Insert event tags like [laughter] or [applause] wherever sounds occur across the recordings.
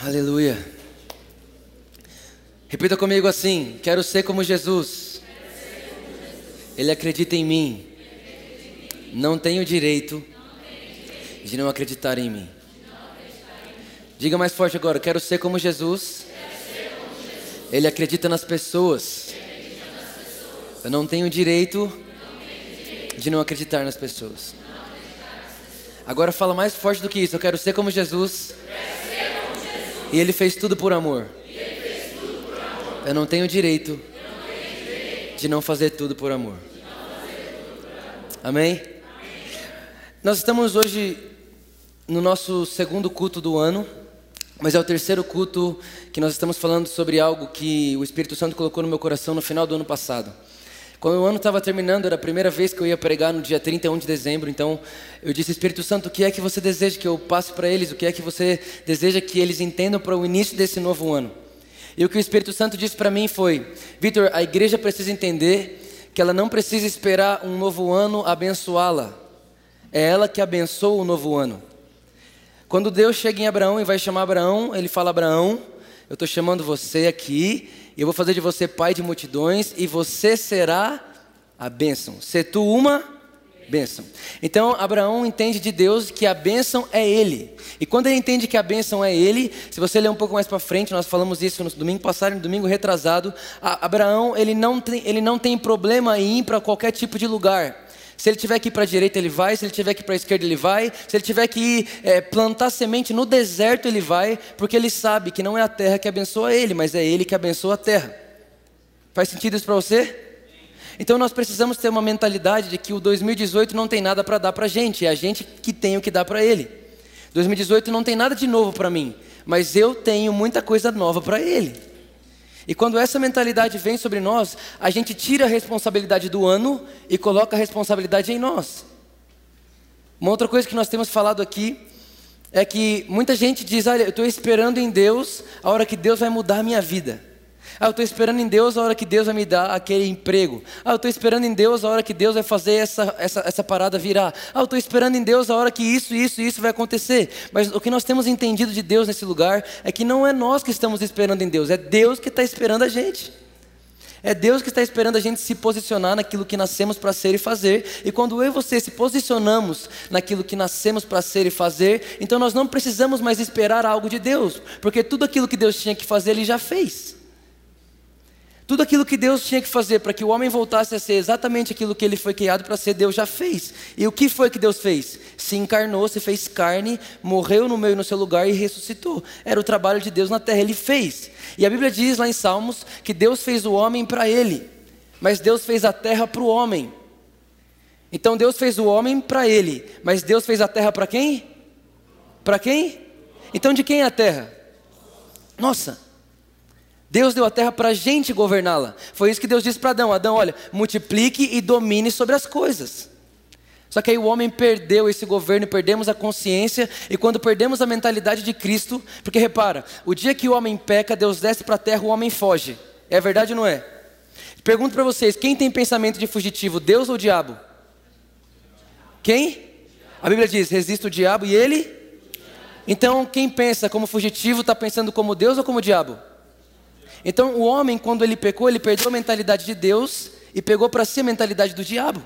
Aleluia. Repita comigo assim: Quero ser como Jesus. Ele acredita em mim. Não tenho direito de não acreditar em mim. Diga mais forte agora: Quero ser como Jesus. Ele acredita nas pessoas. Eu não tenho direito de não acreditar nas pessoas. Agora fala mais forte do que isso. Eu quero ser como Jesus. E ele fez tudo por amor. Eu não tenho direito de não fazer tudo por amor. Amém? Nós estamos hoje no nosso segundo culto do ano, mas é o terceiro culto que nós estamos falando sobre algo que o Espírito Santo colocou no meu coração no final do ano passado. Quando o ano estava terminando, era a primeira vez que eu ia pregar no dia 31 de dezembro, então eu disse: Espírito Santo, o que é que você deseja que eu passe para eles? O que é que você deseja que eles entendam para o início desse novo ano? E o que o Espírito Santo disse para mim foi: Vitor, a igreja precisa entender que ela não precisa esperar um novo ano abençoá-la, é ela que abençoa o novo ano. Quando Deus chega em Abraão e vai chamar Abraão, ele fala: Abraão, eu estou chamando você aqui eu vou fazer de você pai de multidões e você será a bênção. Se tu uma bênção. Então Abraão entende de Deus que a bênção é ele. E quando ele entende que a bênção é ele, se você ler um pouco mais para frente, nós falamos isso no domingo passado, no domingo retrasado, Abraão ele não tem, ele não tem problema em ir para qualquer tipo de lugar. Se ele tiver que ir para a direita, ele vai. Se ele tiver que ir para a esquerda, ele vai. Se ele tiver que ir é, plantar semente no deserto, ele vai. Porque ele sabe que não é a terra que abençoa ele, mas é ele que abençoa a terra. Faz sentido isso para você? Então nós precisamos ter uma mentalidade de que o 2018 não tem nada para dar para a gente, é a gente que tem o que dar para ele. 2018 não tem nada de novo para mim, mas eu tenho muita coisa nova para ele. E quando essa mentalidade vem sobre nós, a gente tira a responsabilidade do ano e coloca a responsabilidade em nós. Uma outra coisa que nós temos falado aqui é que muita gente diz: Olha, eu estou esperando em Deus a hora que Deus vai mudar a minha vida. Ah, eu estou esperando em Deus a hora que Deus vai me dar aquele emprego. Ah, eu estou esperando em Deus a hora que Deus vai fazer essa, essa, essa parada virar. Ah, eu estou esperando em Deus a hora que isso, isso, isso vai acontecer. Mas o que nós temos entendido de Deus nesse lugar é que não é nós que estamos esperando em Deus, é Deus que está esperando a gente. É Deus que está esperando a gente se posicionar naquilo que nascemos para ser e fazer. E quando eu e você se posicionamos naquilo que nascemos para ser e fazer, então nós não precisamos mais esperar algo de Deus, porque tudo aquilo que Deus tinha que fazer, Ele já fez. Tudo aquilo que Deus tinha que fazer para que o homem voltasse a ser exatamente aquilo que ele foi criado para ser, Deus já fez. E o que foi que Deus fez? Se encarnou, se fez carne, morreu no meio no seu lugar e ressuscitou. Era o trabalho de Deus na terra, ele fez. E a Bíblia diz lá em Salmos que Deus fez o homem para ele, mas Deus fez a terra para o homem. Então Deus fez o homem para ele, mas Deus fez a terra para quem? Para quem? Então de quem é a terra? Nossa. Deus deu a terra para a gente governá-la. Foi isso que Deus disse para Adão: Adão, olha, multiplique e domine sobre as coisas. Só que aí o homem perdeu esse governo, perdemos a consciência, e quando perdemos a mentalidade de Cristo, porque repara, o dia que o homem peca, Deus desce para a terra, o homem foge. É verdade ou não é? Pergunto para vocês: quem tem pensamento de fugitivo, Deus ou o diabo? Quem? A Bíblia diz: resista o diabo e ele. Então, quem pensa como fugitivo está pensando como Deus ou como o diabo? Então, o homem, quando ele pecou, ele perdeu a mentalidade de Deus e pegou para si a mentalidade do diabo.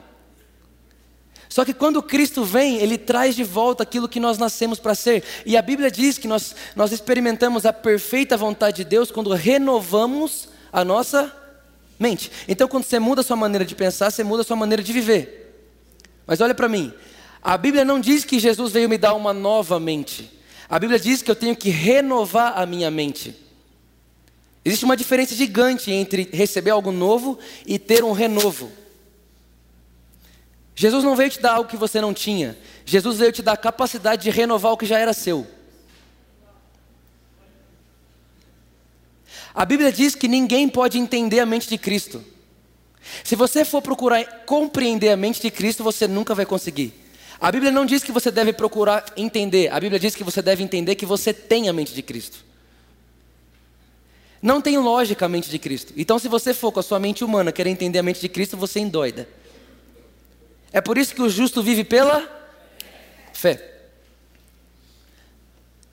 Só que quando Cristo vem, Ele traz de volta aquilo que nós nascemos para ser. E a Bíblia diz que nós, nós experimentamos a perfeita vontade de Deus quando renovamos a nossa mente. Então, quando você muda a sua maneira de pensar, você muda a sua maneira de viver. Mas olha para mim, a Bíblia não diz que Jesus veio me dar uma nova mente. A Bíblia diz que eu tenho que renovar a minha mente. Existe uma diferença gigante entre receber algo novo e ter um renovo. Jesus não veio te dar algo que você não tinha. Jesus veio te dar a capacidade de renovar o que já era seu. A Bíblia diz que ninguém pode entender a mente de Cristo. Se você for procurar compreender a mente de Cristo, você nunca vai conseguir. A Bíblia não diz que você deve procurar entender, a Bíblia diz que você deve entender que você tem a mente de Cristo. Não tem lógica a mente de Cristo. Então, se você for com a sua mente humana querer entender a mente de Cristo, você endoida. É por isso que o justo vive pela fé.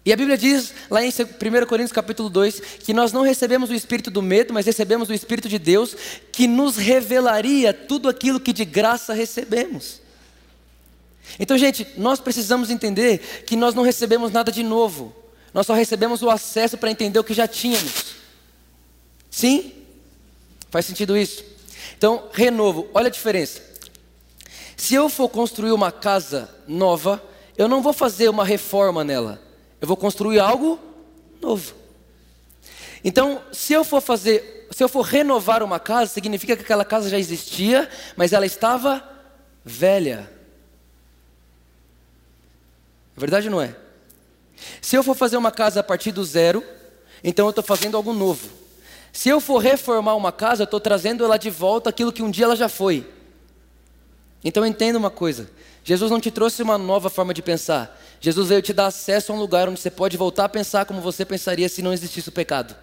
E a Bíblia diz, lá em 1 Coríntios capítulo 2, que nós não recebemos o espírito do medo, mas recebemos o espírito de Deus, que nos revelaria tudo aquilo que de graça recebemos. Então, gente, nós precisamos entender que nós não recebemos nada de novo. Nós só recebemos o acesso para entender o que já tínhamos. Sim? Faz sentido isso? Então, renovo, olha a diferença. Se eu for construir uma casa nova, eu não vou fazer uma reforma nela. Eu vou construir algo novo. Então, se eu for fazer, se eu for renovar uma casa, significa que aquela casa já existia, mas ela estava velha. É verdade não é? Se eu for fazer uma casa a partir do zero, então eu estou fazendo algo novo. Se eu for reformar uma casa, eu estou trazendo ela de volta aquilo que um dia ela já foi. Então entenda uma coisa: Jesus não te trouxe uma nova forma de pensar. Jesus veio te dar acesso a um lugar onde você pode voltar a pensar como você pensaria se não existisse o pecado.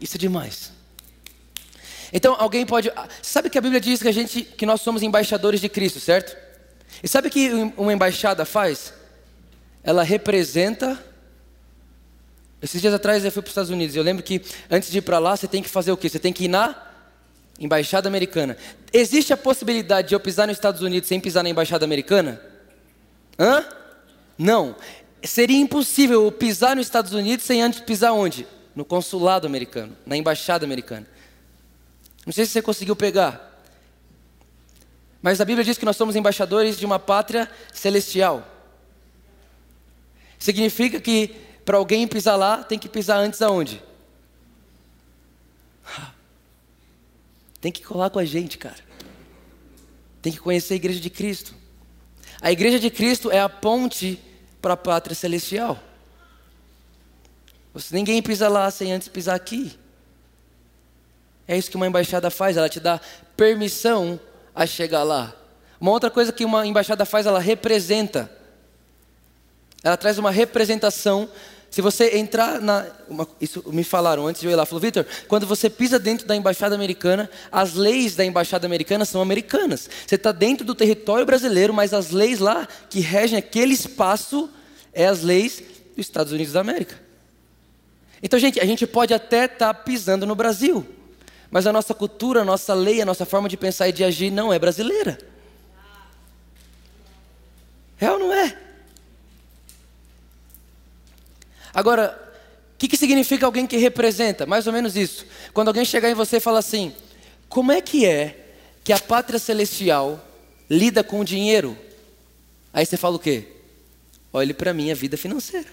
Isso é demais. Então alguém pode. Sabe que a Bíblia diz que a gente, que nós somos embaixadores de Cristo, certo? E sabe o que uma embaixada faz? Ela representa. Esses dias atrás eu fui para os Estados Unidos. Eu lembro que antes de ir para lá você tem que fazer o quê? Você tem que ir na embaixada americana. Existe a possibilidade de eu pisar nos Estados Unidos sem pisar na embaixada americana? Hã? Não. Seria impossível eu pisar nos Estados Unidos sem antes pisar onde? No consulado americano, na embaixada americana. Não sei se você conseguiu pegar. Mas a Bíblia diz que nós somos embaixadores de uma pátria celestial. Significa que para alguém pisar lá, tem que pisar antes aonde? [laughs] Tem que colar com a gente, cara. Tem que conhecer a igreja de Cristo. A igreja de Cristo é a ponte para a pátria celestial. Ninguém pisa lá sem antes pisar aqui. É isso que uma embaixada faz, ela te dá permissão a chegar lá. Uma outra coisa que uma embaixada faz, ela representa. Ela traz uma representação. Se você entrar na. Uma, isso me falaram antes de eu ir lá. Falou, Vitor, quando você pisa dentro da embaixada americana, as leis da embaixada americana são americanas. Você está dentro do território brasileiro, mas as leis lá que regem aquele espaço é as leis dos Estados Unidos da América. Então, gente, a gente pode até estar tá pisando no Brasil. Mas a nossa cultura, a nossa lei, a nossa forma de pensar e de agir não é brasileira. É ou não é? Agora, o que, que significa alguém que representa? Mais ou menos isso. Quando alguém chegar em você e falar assim: como é que é que a pátria celestial lida com o dinheiro? Aí você fala o quê? Olhe para mim a vida financeira.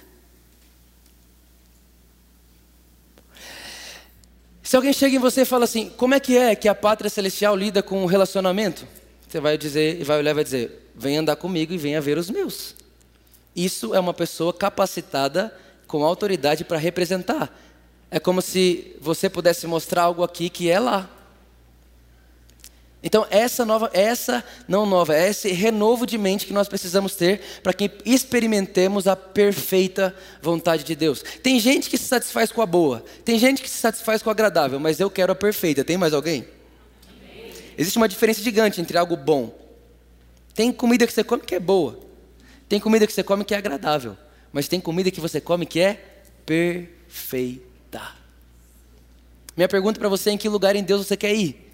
Se alguém chega em você e fala assim, como é que é que a pátria celestial lida com o relacionamento? Você vai dizer, e vai olhar e vai dizer, vem andar comigo e venha ver os meus. Isso é uma pessoa capacitada com autoridade para representar. É como se você pudesse mostrar algo aqui que é lá. Então, essa nova, essa não nova, é esse renovo de mente que nós precisamos ter para que experimentemos a perfeita vontade de Deus. Tem gente que se satisfaz com a boa, tem gente que se satisfaz com a agradável, mas eu quero a perfeita. Tem mais alguém? Existe uma diferença gigante entre algo bom. Tem comida que você come que é boa, tem comida que você come que é agradável, mas tem comida que você come que é perfeita. Minha pergunta para você é: em que lugar em Deus você quer ir?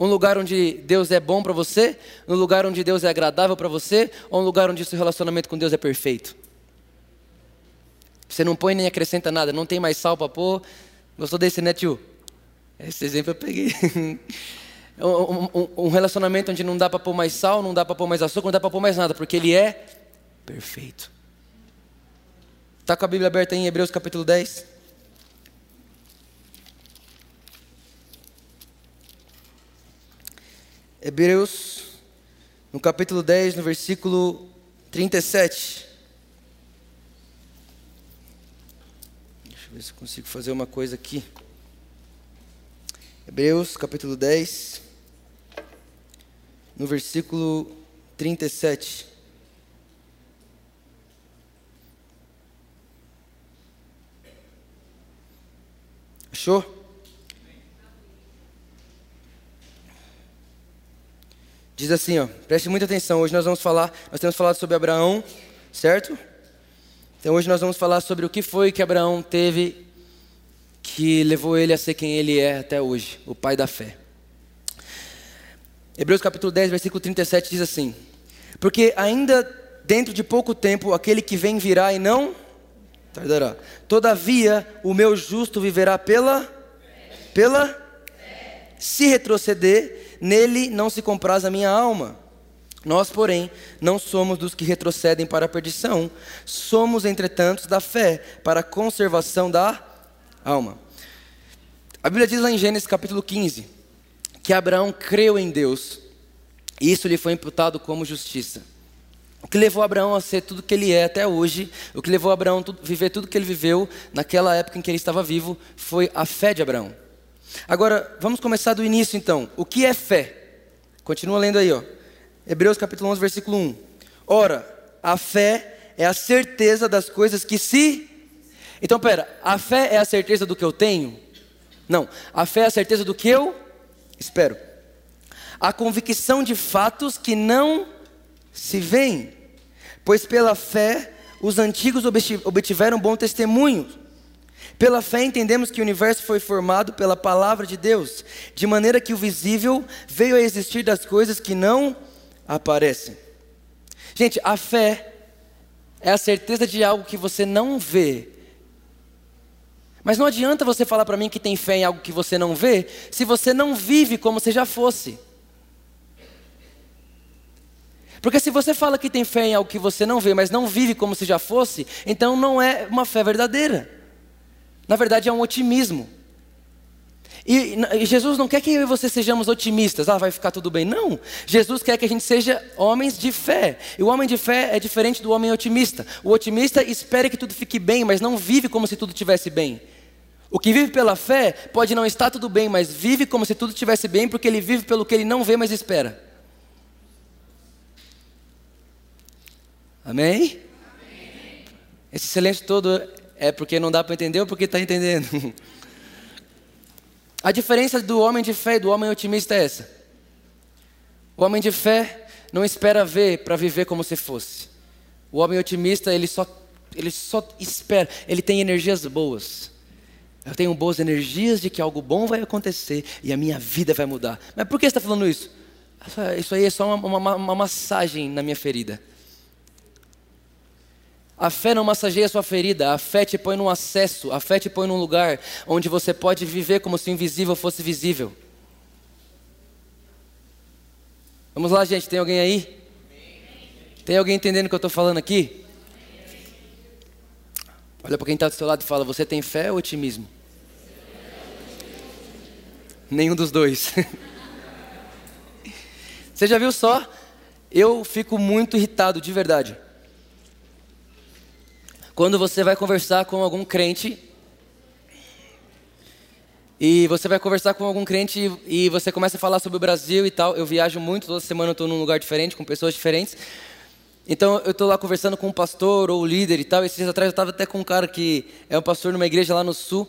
Um lugar onde Deus é bom para você? Um lugar onde Deus é agradável para você? Ou um lugar onde seu relacionamento com Deus é perfeito? Você não põe nem acrescenta nada, não tem mais sal para pôr. Gostou desse, né, tio? Esse exemplo eu peguei. [laughs] um, relacionamento onde não dá para pôr mais sal, não dá para pôr mais açúcar, não dá para pôr mais nada, porque ele é perfeito. Está com a Bíblia aberta em Hebreus capítulo 10? Hebreus, no capítulo 10, no versículo 37. Deixa eu ver se consigo fazer uma coisa aqui. Hebreus, capítulo 10, no versículo 37. Achou? Diz assim, ó, preste muita atenção. Hoje nós vamos falar, nós temos falado sobre Abraão, certo? Então hoje nós vamos falar sobre o que foi que Abraão teve que levou ele a ser quem ele é até hoje, o pai da fé. Hebreus capítulo 10, versículo 37 diz assim: Porque ainda dentro de pouco tempo aquele que vem virá e não tardará. Todavia o meu justo viverá pela pela se retroceder, nele não se compraz a minha alma. Nós, porém, não somos dos que retrocedem para a perdição, somos, entretanto, da fé para a conservação da alma. A Bíblia diz lá em Gênesis capítulo 15 que Abraão creu em Deus e isso lhe foi imputado como justiça. O que levou Abraão a ser tudo que ele é até hoje, o que levou Abraão a viver tudo que ele viveu naquela época em que ele estava vivo, foi a fé de Abraão. Agora, vamos começar do início então. O que é fé? Continua lendo aí, ó. Hebreus capítulo 11, versículo 1. Ora, a fé é a certeza das coisas que se. Então, pera, a fé é a certeza do que eu tenho? Não, a fé é a certeza do que eu espero. A convicção de fatos que não se veem, pois pela fé os antigos obtiveram bom testemunho. Pela fé entendemos que o universo foi formado pela palavra de Deus, de maneira que o visível veio a existir das coisas que não aparecem. Gente, a fé é a certeza de algo que você não vê. Mas não adianta você falar para mim que tem fé em algo que você não vê, se você não vive como se já fosse. Porque se você fala que tem fé em algo que você não vê, mas não vive como se já fosse, então não é uma fé verdadeira. Na verdade, é um otimismo. E, e, Jesus não quer que eu e você sejamos otimistas, ah, vai ficar tudo bem. Não. Jesus quer que a gente seja homens de fé. E o homem de fé é diferente do homem otimista. O otimista espera que tudo fique bem, mas não vive como se tudo estivesse bem. O que vive pela fé pode não estar tudo bem, mas vive como se tudo estivesse bem, porque ele vive pelo que ele não vê, mas espera. Amém? Amém. Esse silêncio todo é porque não dá para entender ou porque está entendendo? [laughs] A diferença do homem de fé e do homem otimista é essa. O homem de fé não espera ver para viver como se fosse. O homem otimista, ele só, ele só espera, ele tem energias boas. Eu tenho boas energias de que algo bom vai acontecer e a minha vida vai mudar. Mas por que você está falando isso? Isso aí é só uma, uma, uma massagem na minha ferida. A fé não massageia sua ferida, a fé te põe num acesso, a fé te põe num lugar onde você pode viver como se o invisível fosse visível. Vamos lá, gente, tem alguém aí? Tem alguém entendendo o que eu estou falando aqui? Olha para quem está do seu lado e fala: Você tem fé ou otimismo? Nenhum dos dois. [laughs] Você já viu só? Eu fico muito irritado, de verdade. Quando você vai conversar com algum crente, e você vai conversar com algum crente e você começa a falar sobre o Brasil e tal. Eu viajo muito, toda semana eu estou num lugar diferente, com pessoas diferentes. Então eu estou lá conversando com um pastor ou líder e tal. Esses dias atrás eu estava até com um cara que é um pastor numa igreja lá no sul.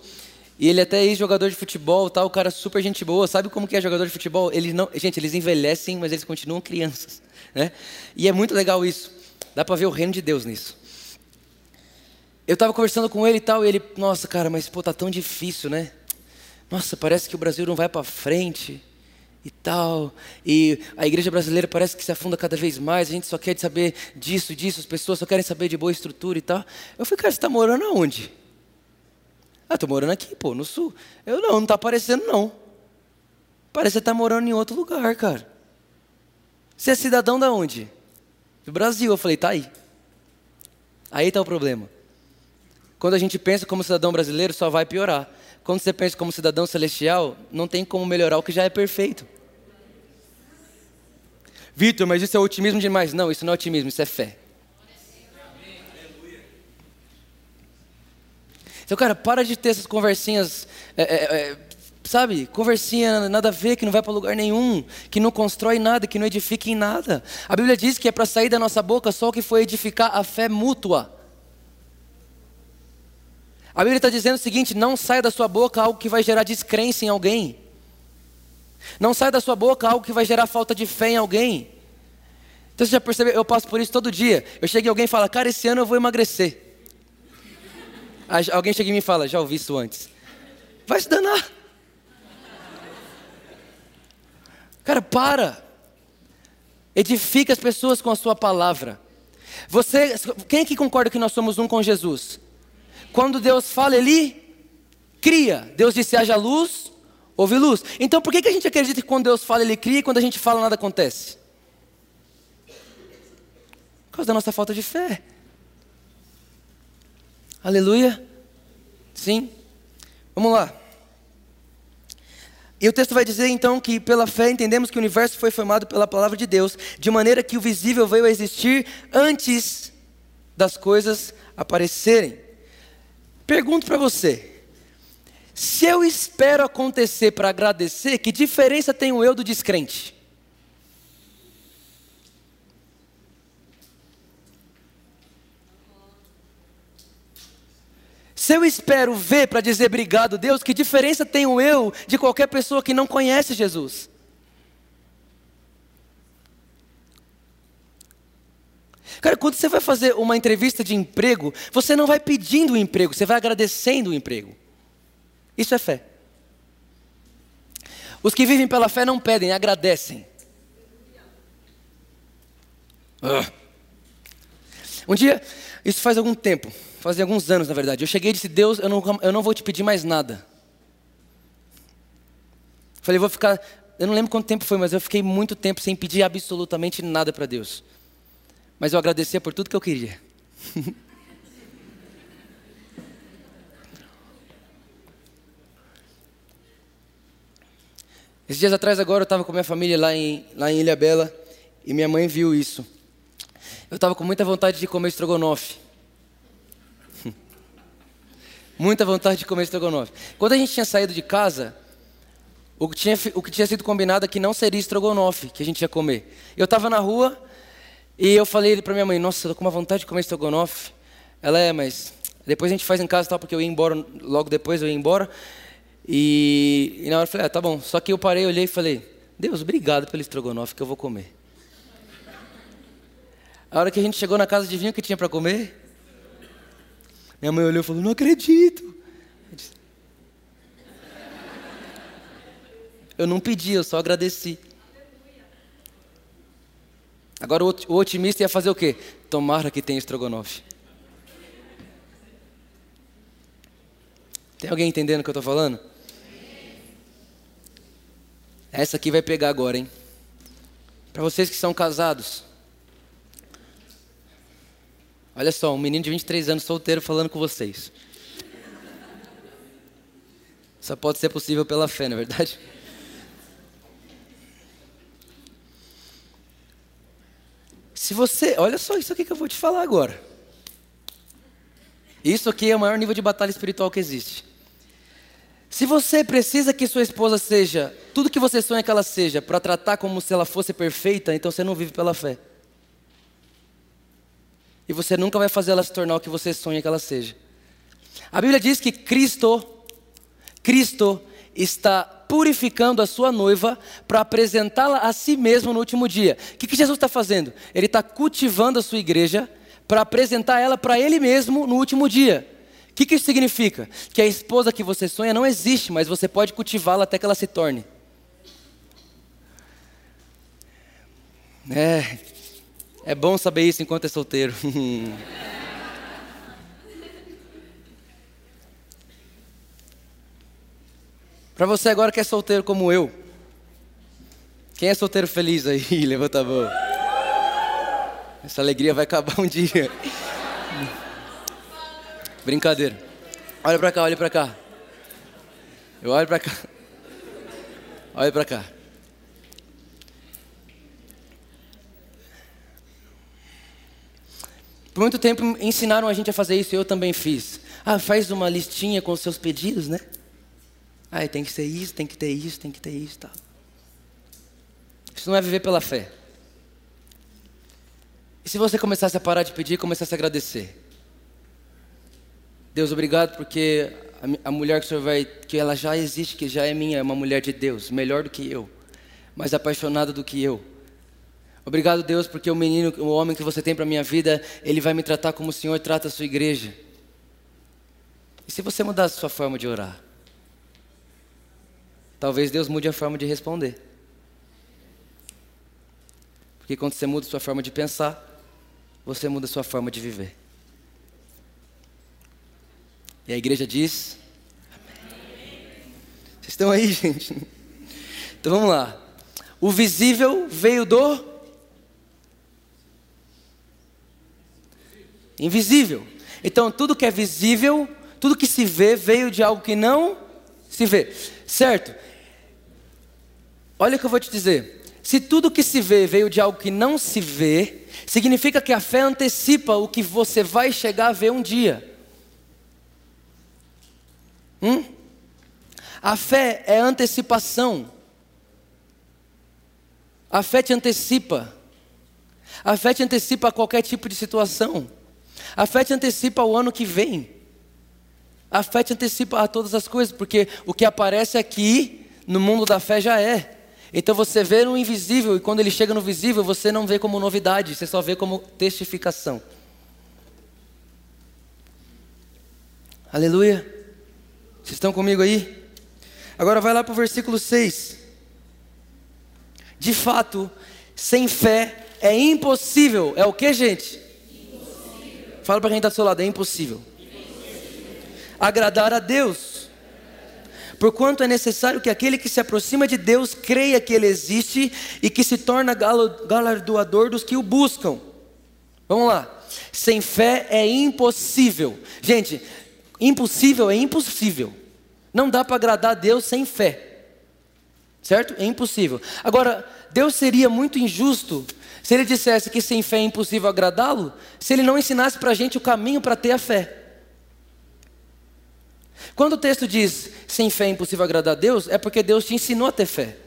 E ele até é ex-jogador de futebol, tal, o cara super gente boa. Sabe como que é jogador de futebol? Eles não, gente, eles envelhecem, mas eles continuam crianças, né? E é muito legal isso. Dá para ver o reino de Deus nisso. Eu estava conversando com ele e tal, e ele, nossa, cara, mas pô, tá tão difícil, né? Nossa, parece que o Brasil não vai para frente e tal. E a igreja brasileira parece que se afunda cada vez mais. A gente só quer saber disso, disso. As pessoas só querem saber de boa estrutura e tal. Eu falei, cara, você está morando aonde? Ah, tô morando aqui, pô, no sul. Eu não, não tá aparecendo não. Parece que você tá morando em outro lugar, cara. Você é cidadão da onde? Do Brasil. Eu falei, tá aí. Aí tá o problema. Quando a gente pensa como cidadão brasileiro, só vai piorar. Quando você pensa como cidadão celestial, não tem como melhorar o que já é perfeito. Vitor, mas isso é otimismo demais. Não, isso não é otimismo, isso é fé. Então, cara, para de ter essas conversinhas, é, é, é, sabe? Conversinha nada a ver, que não vai para lugar nenhum, que não constrói nada, que não edifica em nada. A Bíblia diz que é para sair da nossa boca só o que foi edificar a fé mútua. A Bíblia está dizendo o seguinte: não saia da sua boca algo que vai gerar descrença em alguém. Não sai da sua boca algo que vai gerar falta de fé em alguém. Então você já percebeu? Eu passo por isso todo dia. Eu chego e alguém fala, cara, esse ano eu vou emagrecer. Aí alguém chega e me fala, já ouvi isso antes. Vai se danar. Cara, para. Edifica as pessoas com a sua palavra. Você, quem é que concorda que nós somos um com Jesus? Quando Deus fala, Ele cria. Deus disse: haja luz, houve luz. Então por que, que a gente acredita que quando Deus fala, Ele cria e quando a gente fala, nada acontece? Por causa da nossa falta de fé. Aleluia. Sim. Vamos lá. E o texto vai dizer então que pela fé entendemos que o universo foi formado pela palavra de Deus, de maneira que o visível veio a existir antes das coisas aparecerem. Pergunto para você: se eu espero acontecer para agradecer, que diferença tem o eu do descrente? Se eu espero ver para dizer obrigado, Deus, que diferença tem o eu de qualquer pessoa que não conhece Jesus? Cara, quando você vai fazer uma entrevista de emprego, você não vai pedindo o emprego, você vai agradecendo o emprego. Isso é fé. Os que vivem pela fé não pedem, agradecem. Uh. Um dia, isso faz algum tempo, fazia alguns anos na verdade. Eu cheguei e disse: Deus, eu não, eu não vou te pedir mais nada. Falei, vou ficar. Eu não lembro quanto tempo foi, mas eu fiquei muito tempo sem pedir absolutamente nada para Deus. Mas eu agradecia por tudo que eu queria. [laughs] Esses dias atrás agora eu estava com minha família lá em, lá em Ilha Bela e minha mãe viu isso. Eu estava com muita vontade de comer estrogonofe. [laughs] muita vontade de comer estrogonofe. Quando a gente tinha saído de casa, o que tinha, o que tinha sido combinado é que não seria estrogonofe que a gente ia comer. Eu estava na rua e eu falei para minha mãe: Nossa, eu tô com uma vontade de comer estrogonofe. Ela é, mas depois a gente faz em casa, tal, porque eu ia embora, logo depois eu ia embora. E, e na hora eu falei: ah, tá bom. Só que eu parei, olhei e falei: Deus, obrigado pelo estrogonofe que eu vou comer. A hora que a gente chegou na casa, adivinha o que tinha para comer? Minha mãe olhou e falou: Não acredito. Eu não pedi, eu só agradeci. Agora o otimista ia fazer o quê? Tomara que tenha estrogonofe. Tem alguém entendendo o que eu estou falando? Essa aqui vai pegar agora, hein? Para vocês que são casados. Olha só, um menino de 23 anos solteiro falando com vocês. Só pode ser possível pela fé, não é verdade? Se você, olha só isso aqui que eu vou te falar agora. Isso aqui é o maior nível de batalha espiritual que existe. Se você precisa que sua esposa seja tudo que você sonha que ela seja, para tratar como se ela fosse perfeita, então você não vive pela fé. E você nunca vai fazer ela se tornar o que você sonha que ela seja. A Bíblia diz que Cristo, Cristo está purificando a sua noiva para apresentá-la a si mesmo no último dia. O que, que Jesus está fazendo? Ele está cultivando a sua igreja para apresentar ela para Ele mesmo no último dia. O que, que isso significa? Que a esposa que você sonha não existe, mas você pode cultivá-la até que ela se torne. É, é bom saber isso enquanto é solteiro. [laughs] Para você agora que é solteiro como eu, quem é solteiro feliz aí? [laughs] Levanta a mão. Essa alegria vai acabar um dia. Brincadeira. Olha para cá, olha para cá. Eu olho para cá. Olha para cá. Por muito tempo ensinaram a gente a fazer isso e eu também fiz. Ah, faz uma listinha com os seus pedidos, né? Ah, tem que ser isso, tem que ter isso, tem que ter isso, tal. Isso não é viver pela fé. E se você começasse a parar de pedir e começasse a agradecer? Deus, obrigado porque a, a mulher que o senhor vai, que ela já existe, que já é minha, é uma mulher de Deus, melhor do que eu, mais apaixonada do que eu. Obrigado, Deus, porque o menino, o homem que você tem para minha vida, ele vai me tratar como o Senhor trata a sua igreja. E se você mudar a sua forma de orar? Talvez Deus mude a forma de responder. Porque quando você muda a sua forma de pensar, você muda a sua forma de viver. E a igreja diz: Amém. Vocês estão aí, [laughs] gente? Então vamos lá. O visível veio do invisível. Então, tudo que é visível, tudo que se vê, veio de algo que não se vê. Certo? Olha o que eu vou te dizer. Se tudo que se vê veio de algo que não se vê, significa que a fé antecipa o que você vai chegar a ver um dia. Hum? A fé é antecipação. A fé te antecipa. A fé te antecipa qualquer tipo de situação. A fé te antecipa o ano que vem. A fé te antecipa a todas as coisas, porque o que aparece aqui no mundo da fé já é. Então você vê no invisível e quando ele chega no visível, você não vê como novidade, você só vê como testificação. Aleluia. Vocês estão comigo aí? Agora vai lá para o versículo 6. De fato, sem fé é impossível. É o que, gente? Fala para quem está do seu lado, é impossível. Agradar a Deus. Porquanto é necessário que aquele que se aproxima de Deus creia que Ele existe e que se torna galardoador dos que o buscam. Vamos lá. Sem fé é impossível. Gente, impossível é impossível. Não dá para agradar a Deus sem fé. Certo? É impossível. Agora, Deus seria muito injusto se ele dissesse que sem fé é impossível agradá-lo, se ele não ensinasse para a gente o caminho para ter a fé. Quando o texto diz sem fé é impossível agradar a Deus, é porque Deus te ensinou a ter fé.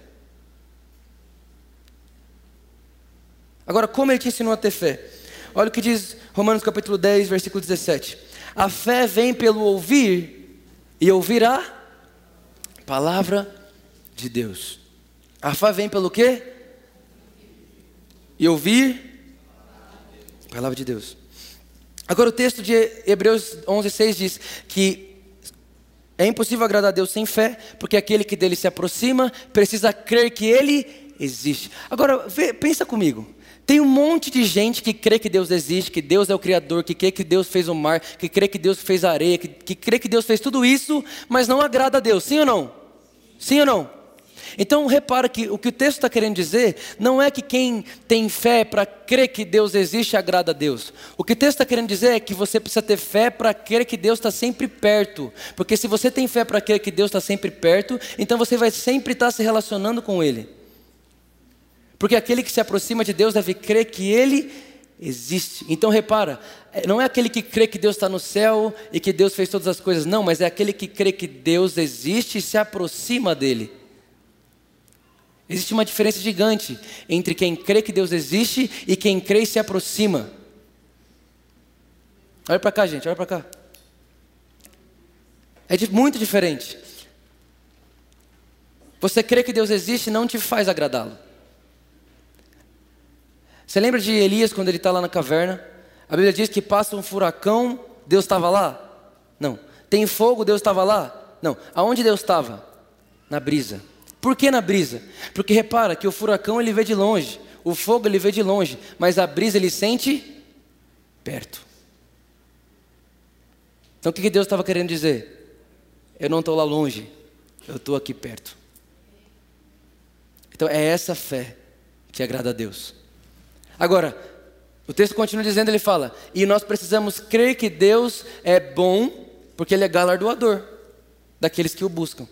Agora, como ele te ensinou a ter fé? Olha o que diz Romanos capítulo 10, versículo 17. A fé vem pelo ouvir e ouvir a palavra de Deus. A fé vem pelo quê? e ouvir a palavra de Deus. Agora o texto de Hebreus 11:6 diz que é impossível agradar a Deus sem fé, porque aquele que dele se aproxima precisa crer que ele existe. Agora, vê, pensa comigo. Tem um monte de gente que crê que Deus existe, que Deus é o Criador, que crê que Deus fez o mar, que crê que Deus fez a areia, que, que crê que Deus fez tudo isso, mas não agrada a Deus. Sim ou não? Sim ou não? Então repara que o que o texto está querendo dizer não é que quem tem fé para crer que Deus existe agrada a Deus. O que o texto está querendo dizer é que você precisa ter fé para crer que Deus está sempre perto. Porque se você tem fé para crer que Deus está sempre perto, então você vai sempre estar se relacionando com Ele. Porque aquele que se aproxima de Deus deve crer que Ele existe. Então repara, é, não é aquele que crê que Deus está no céu e que Deus fez todas as coisas, não, mas é aquele que crê que Deus existe e se aproxima dele. Existe uma diferença gigante entre quem crê que Deus existe e quem crê e se aproxima. Olha para cá, gente, olha para cá. É muito diferente. Você crê que Deus existe não te faz agradá-lo. Você lembra de Elias quando ele está lá na caverna? A Bíblia diz que passa um furacão, Deus estava lá? Não. Tem fogo, Deus estava lá? Não. Aonde Deus estava? Na brisa. Por que na brisa? Porque repara que o furacão ele vê de longe, o fogo ele vê de longe, mas a brisa ele sente perto. Então o que Deus estava querendo dizer? Eu não estou lá longe, eu estou aqui perto. Então é essa fé que agrada a Deus. Agora, o texto continua dizendo, ele fala, e nós precisamos crer que Deus é bom, porque Ele é galardoador daqueles que o buscam.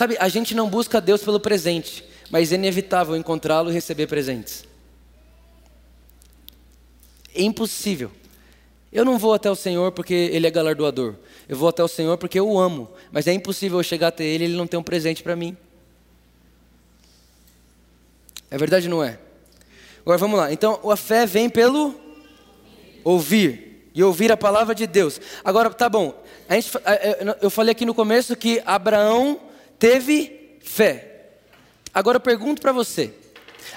Sabe, a gente não busca Deus pelo presente, mas é inevitável encontrá-lo e receber presentes. É impossível. Eu não vou até o Senhor porque Ele é galardoador. Eu vou até o Senhor porque eu o amo. Mas é impossível eu chegar até Ele e Ele não ter um presente para mim. É verdade ou não é? Agora vamos lá. Então, a fé vem pelo ouvir. e ouvir a palavra de Deus. Agora, tá bom. Gente, eu falei aqui no começo que Abraão teve fé. Agora eu pergunto para você.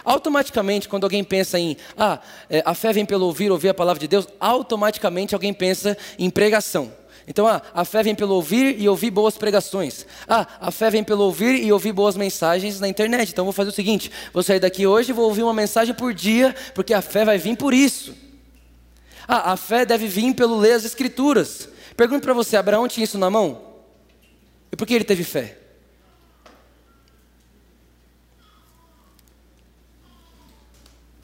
Automaticamente, quando alguém pensa em, ah, é, a fé vem pelo ouvir, ouvir a palavra de Deus, automaticamente alguém pensa em pregação. Então, ah, a fé vem pelo ouvir e ouvir boas pregações. Ah, a fé vem pelo ouvir e ouvir boas mensagens na internet. Então, vou fazer o seguinte: vou sair daqui hoje e vou ouvir uma mensagem por dia, porque a fé vai vir por isso. Ah, a fé deve vir pelo ler as Escrituras. Pergunto para você: Abraão tinha isso na mão? E por que ele teve fé?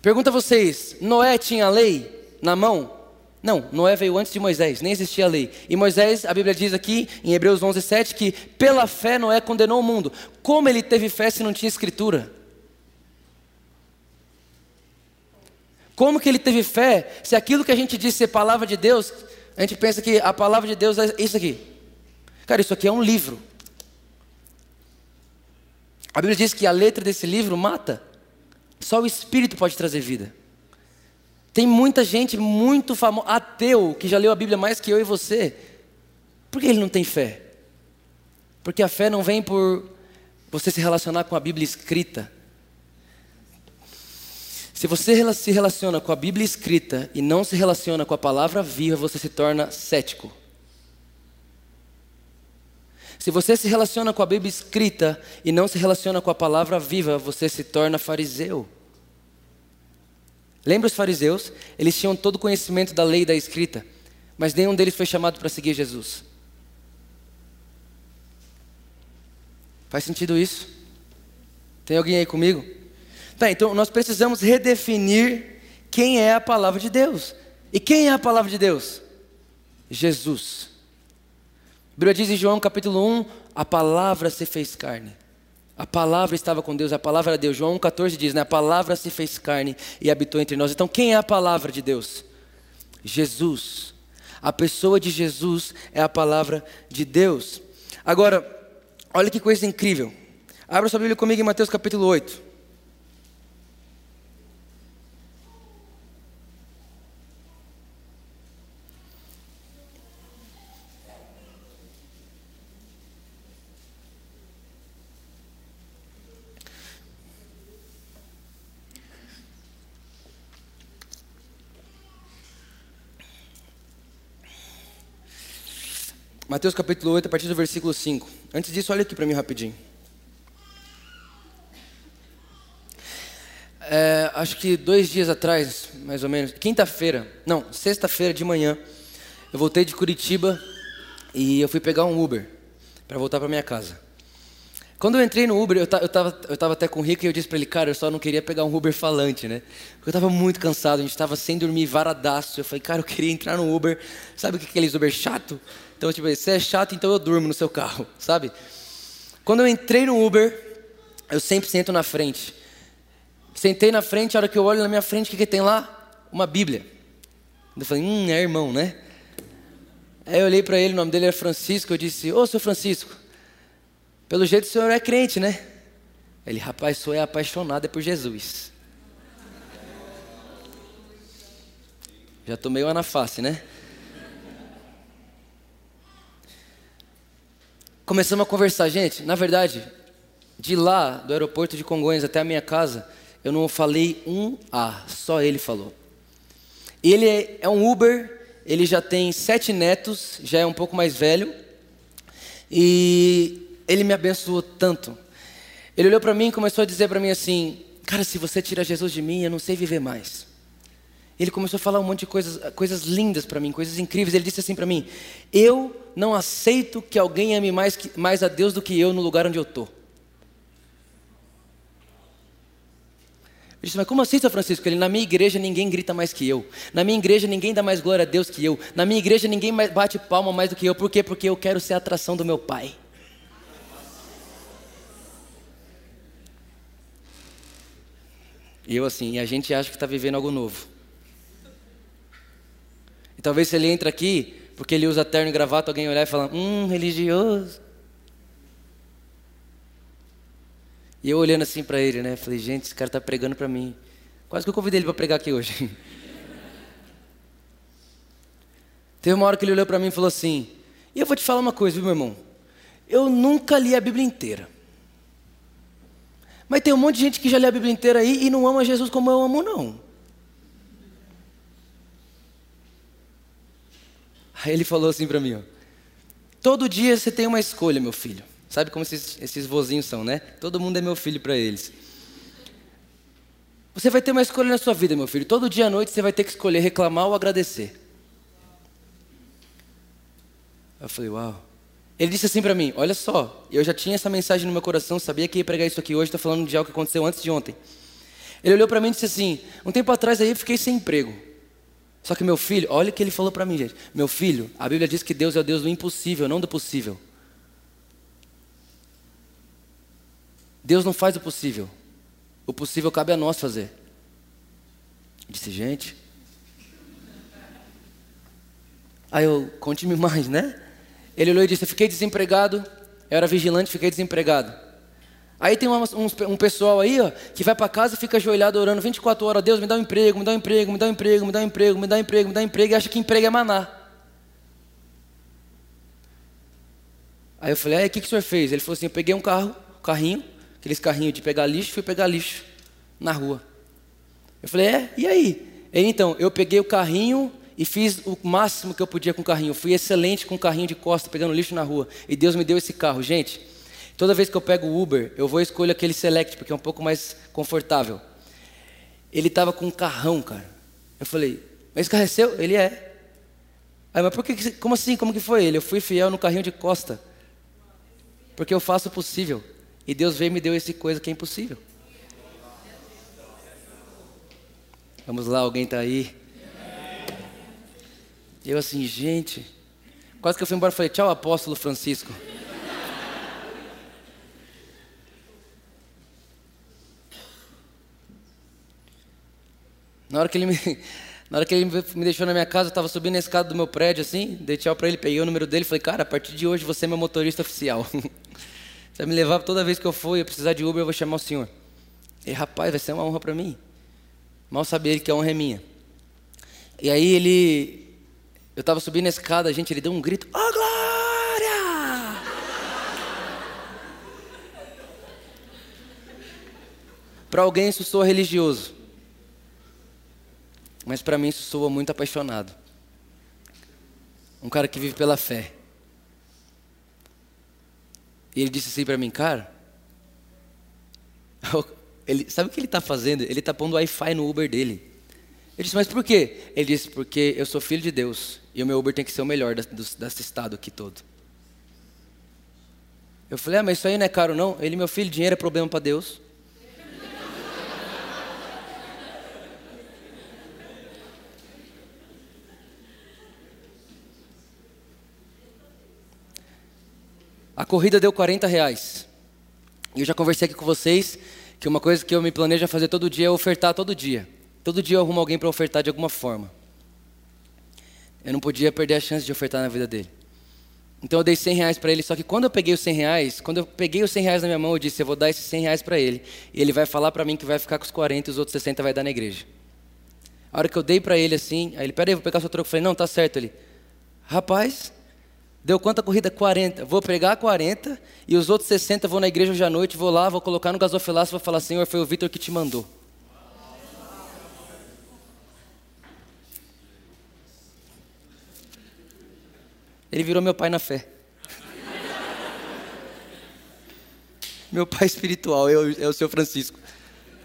Pergunta a vocês: Noé tinha a lei na mão? Não, Noé veio antes de Moisés, nem existia a lei. E Moisés, a Bíblia diz aqui em Hebreus 11, 7, que pela fé Noé condenou o mundo. Como ele teve fé se não tinha escritura? Como que ele teve fé se aquilo que a gente diz ser palavra de Deus, a gente pensa que a palavra de Deus é isso aqui? Cara, isso aqui é um livro. A Bíblia diz que a letra desse livro mata. Só o Espírito pode trazer vida. Tem muita gente muito famosa, ateu, que já leu a Bíblia mais que eu e você. Por que ele não tem fé? Porque a fé não vem por você se relacionar com a Bíblia escrita. Se você se relaciona com a Bíblia escrita e não se relaciona com a palavra viva, você se torna cético. Se você se relaciona com a Bíblia escrita e não se relaciona com a palavra viva, você se torna fariseu. Lembra os fariseus? Eles tinham todo o conhecimento da lei da escrita, mas nenhum deles foi chamado para seguir Jesus. Faz sentido isso? Tem alguém aí comigo? Tá, então nós precisamos redefinir quem é a palavra de Deus. E quem é a palavra de Deus? Jesus. Bíblia diz em João capítulo 1: a palavra se fez carne. A palavra estava com Deus, a palavra era Deus. João 14 diz, né? A palavra se fez carne e habitou entre nós. Então, quem é a palavra de Deus? Jesus. A pessoa de Jesus é a palavra de Deus. Agora, olha que coisa incrível. Abra sua Bíblia comigo em Mateus capítulo 8. Mateus capítulo 8, a partir do versículo 5. Antes disso, olha aqui para mim rapidinho. É, acho que dois dias atrás, mais ou menos, quinta-feira, não, sexta-feira de manhã, eu voltei de Curitiba e eu fui pegar um Uber para voltar para minha casa. Quando eu entrei no Uber, eu, estava eu tava até com o Rico e eu disse para ele, cara, eu só não queria pegar um Uber falante, né? Porque eu estava muito cansado, a gente estava sem dormir varadaço. Eu falei, cara, eu queria entrar no Uber. Sabe o que é aqueles Uber chato? Então, tipo, se é chato, então eu durmo no seu carro, [laughs] sabe? Quando eu entrei no Uber, eu sempre sento na frente. Sentei na frente, a hora que eu olho na minha frente, o que, que tem lá? Uma Bíblia. Eu falei, hum, é irmão, né? Aí eu olhei para ele, o nome dele era Francisco, eu disse, ô, seu Francisco, pelo jeito o senhor é crente, né? Ele, rapaz, sou é apaixonado por Jesus. Já tomei uma na face, né? Começamos a conversar, gente. Na verdade, de lá, do aeroporto de Congonhas até a minha casa, eu não falei um A, só ele falou. Ele é, é um Uber, ele já tem sete netos, já é um pouco mais velho, e ele me abençoou tanto. Ele olhou para mim e começou a dizer para mim assim: Cara, se você tira Jesus de mim, eu não sei viver mais. Ele começou a falar um monte de coisas, coisas lindas para mim, coisas incríveis. Ele disse assim para mim: Eu não aceito que alguém ame mais, mais a Deus do que eu no lugar onde eu estou. Eu disse, mas como assim, São Francisco? Ele, na minha igreja ninguém grita mais que eu. Na minha igreja ninguém dá mais glória a Deus que eu. Na minha igreja ninguém bate palma mais do que eu. Por quê? Porque eu quero ser a atração do meu pai. E eu assim, e a gente acha que está vivendo algo novo. E talvez se ele entra aqui, porque ele usa terno e gravata, alguém olhar e falar, hum, religioso. E eu olhando assim para ele, né? Falei, gente, esse cara está pregando para mim. Quase que eu convidei ele para pregar aqui hoje. [laughs] Teve uma hora que ele olhou para mim e falou assim: E eu vou te falar uma coisa, viu, meu irmão? Eu nunca li a Bíblia inteira. Mas tem um monte de gente que já lê a Bíblia inteira aí e não ama Jesus como eu amo, não. Aí ele falou assim para mim: ó, Todo dia você tem uma escolha, meu filho. Sabe como esses, esses vozinhos são, né? Todo mundo é meu filho para eles. Você vai ter uma escolha na sua vida, meu filho. Todo dia à noite você vai ter que escolher reclamar ou agradecer. Eu falei, uau. Ele disse assim para mim: Olha só, eu já tinha essa mensagem no meu coração, sabia que ia pregar isso aqui hoje, estou falando de algo que aconteceu antes de ontem. Ele olhou para mim e disse assim: Um tempo atrás aí eu fiquei sem emprego. Só que meu filho, olha o que ele falou para mim, gente. Meu filho, a Bíblia diz que Deus é o Deus do impossível, não do possível. Deus não faz o possível. O possível cabe a nós fazer. Eu disse, gente. Aí eu, conte-me mais, né? Ele olhou e disse: fiquei desempregado, eu era vigilante, fiquei desempregado. Aí tem um, um, um pessoal aí, ó, que vai para casa e fica ajoelhado orando 24 horas, Deus me dá um emprego, me dá um emprego, me dá um emprego, me dá um emprego, me dá um emprego, me dá um emprego, e acha que emprego é maná. Aí eu falei, o que, que o senhor fez? Ele falou assim, eu peguei um carro, um carrinho, aqueles carrinhos de pegar lixo, fui pegar lixo na rua. Eu falei, é, e aí? Ele, então, eu peguei o carrinho e fiz o máximo que eu podia com o carrinho. Fui excelente com o carrinho de costa, pegando lixo na rua. E Deus me deu esse carro. Gente, Toda vez que eu pego o Uber, eu vou escolher aquele Select, porque é um pouco mais confortável. Ele estava com um carrão, cara. Eu falei, mas esse carro é seu? Ele é. Aí, mas por que, como assim? Como que foi ele? Eu fui fiel no carrinho de costa. Porque eu faço o possível. E Deus veio e me deu essa coisa que é impossível. Vamos lá, alguém está aí? Eu assim, gente. Quase que eu fui embora e falei, tchau, apóstolo Francisco. Na hora que ele me, [laughs] na hora que ele me deixou na minha casa, eu estava subindo a escada do meu prédio assim, dei tchau para ele, peguei o número dele e falei, cara, a partir de hoje você é meu motorista oficial. você [laughs] vai me levar toda vez que eu for e eu precisar de Uber, eu vou chamar o senhor. E rapaz, vai ser uma honra para mim. Mal sabia ele que a honra é minha. E aí ele, eu estava subindo a escada, gente, ele deu um grito, oh glória! para alguém isso soa religioso. Mas para mim isso soa muito apaixonado. Um cara que vive pela fé. E ele disse assim para mim, cara, [laughs] ele, sabe o que ele está fazendo? Ele está pondo Wi-Fi no Uber dele. Eu disse, mas por quê? Ele disse, porque eu sou filho de Deus e o meu Uber tem que ser o melhor desse estado aqui todo. Eu falei, ah, mas isso aí não é caro não? Ele, meu filho, dinheiro é problema para Deus. A corrida deu 40 reais. E eu já conversei aqui com vocês que uma coisa que eu me planejo a fazer todo dia é ofertar todo dia. Todo dia eu arrumo alguém para ofertar de alguma forma. Eu não podia perder a chance de ofertar na vida dele. Então eu dei 100 reais para ele, só que quando eu peguei os 100 reais, quando eu peguei os 100 reais na minha mão, eu disse, eu vou dar esses 100 reais para ele. E ele vai falar para mim que vai ficar com os 40 e os outros 60 vai dar na igreja. A hora que eu dei para ele assim, aí ele, peraí, vou pegar seu troco. Eu falei, não, tá certo. Ele, rapaz, Deu quanta corrida? 40. Vou pregar 40 e os outros 60 vou na igreja hoje à noite, vou lá, vou colocar no gasofilaço e vou falar, Senhor, foi o Vitor que te mandou. Ele virou meu pai na fé. meu pai espiritual o, é o seu Francisco,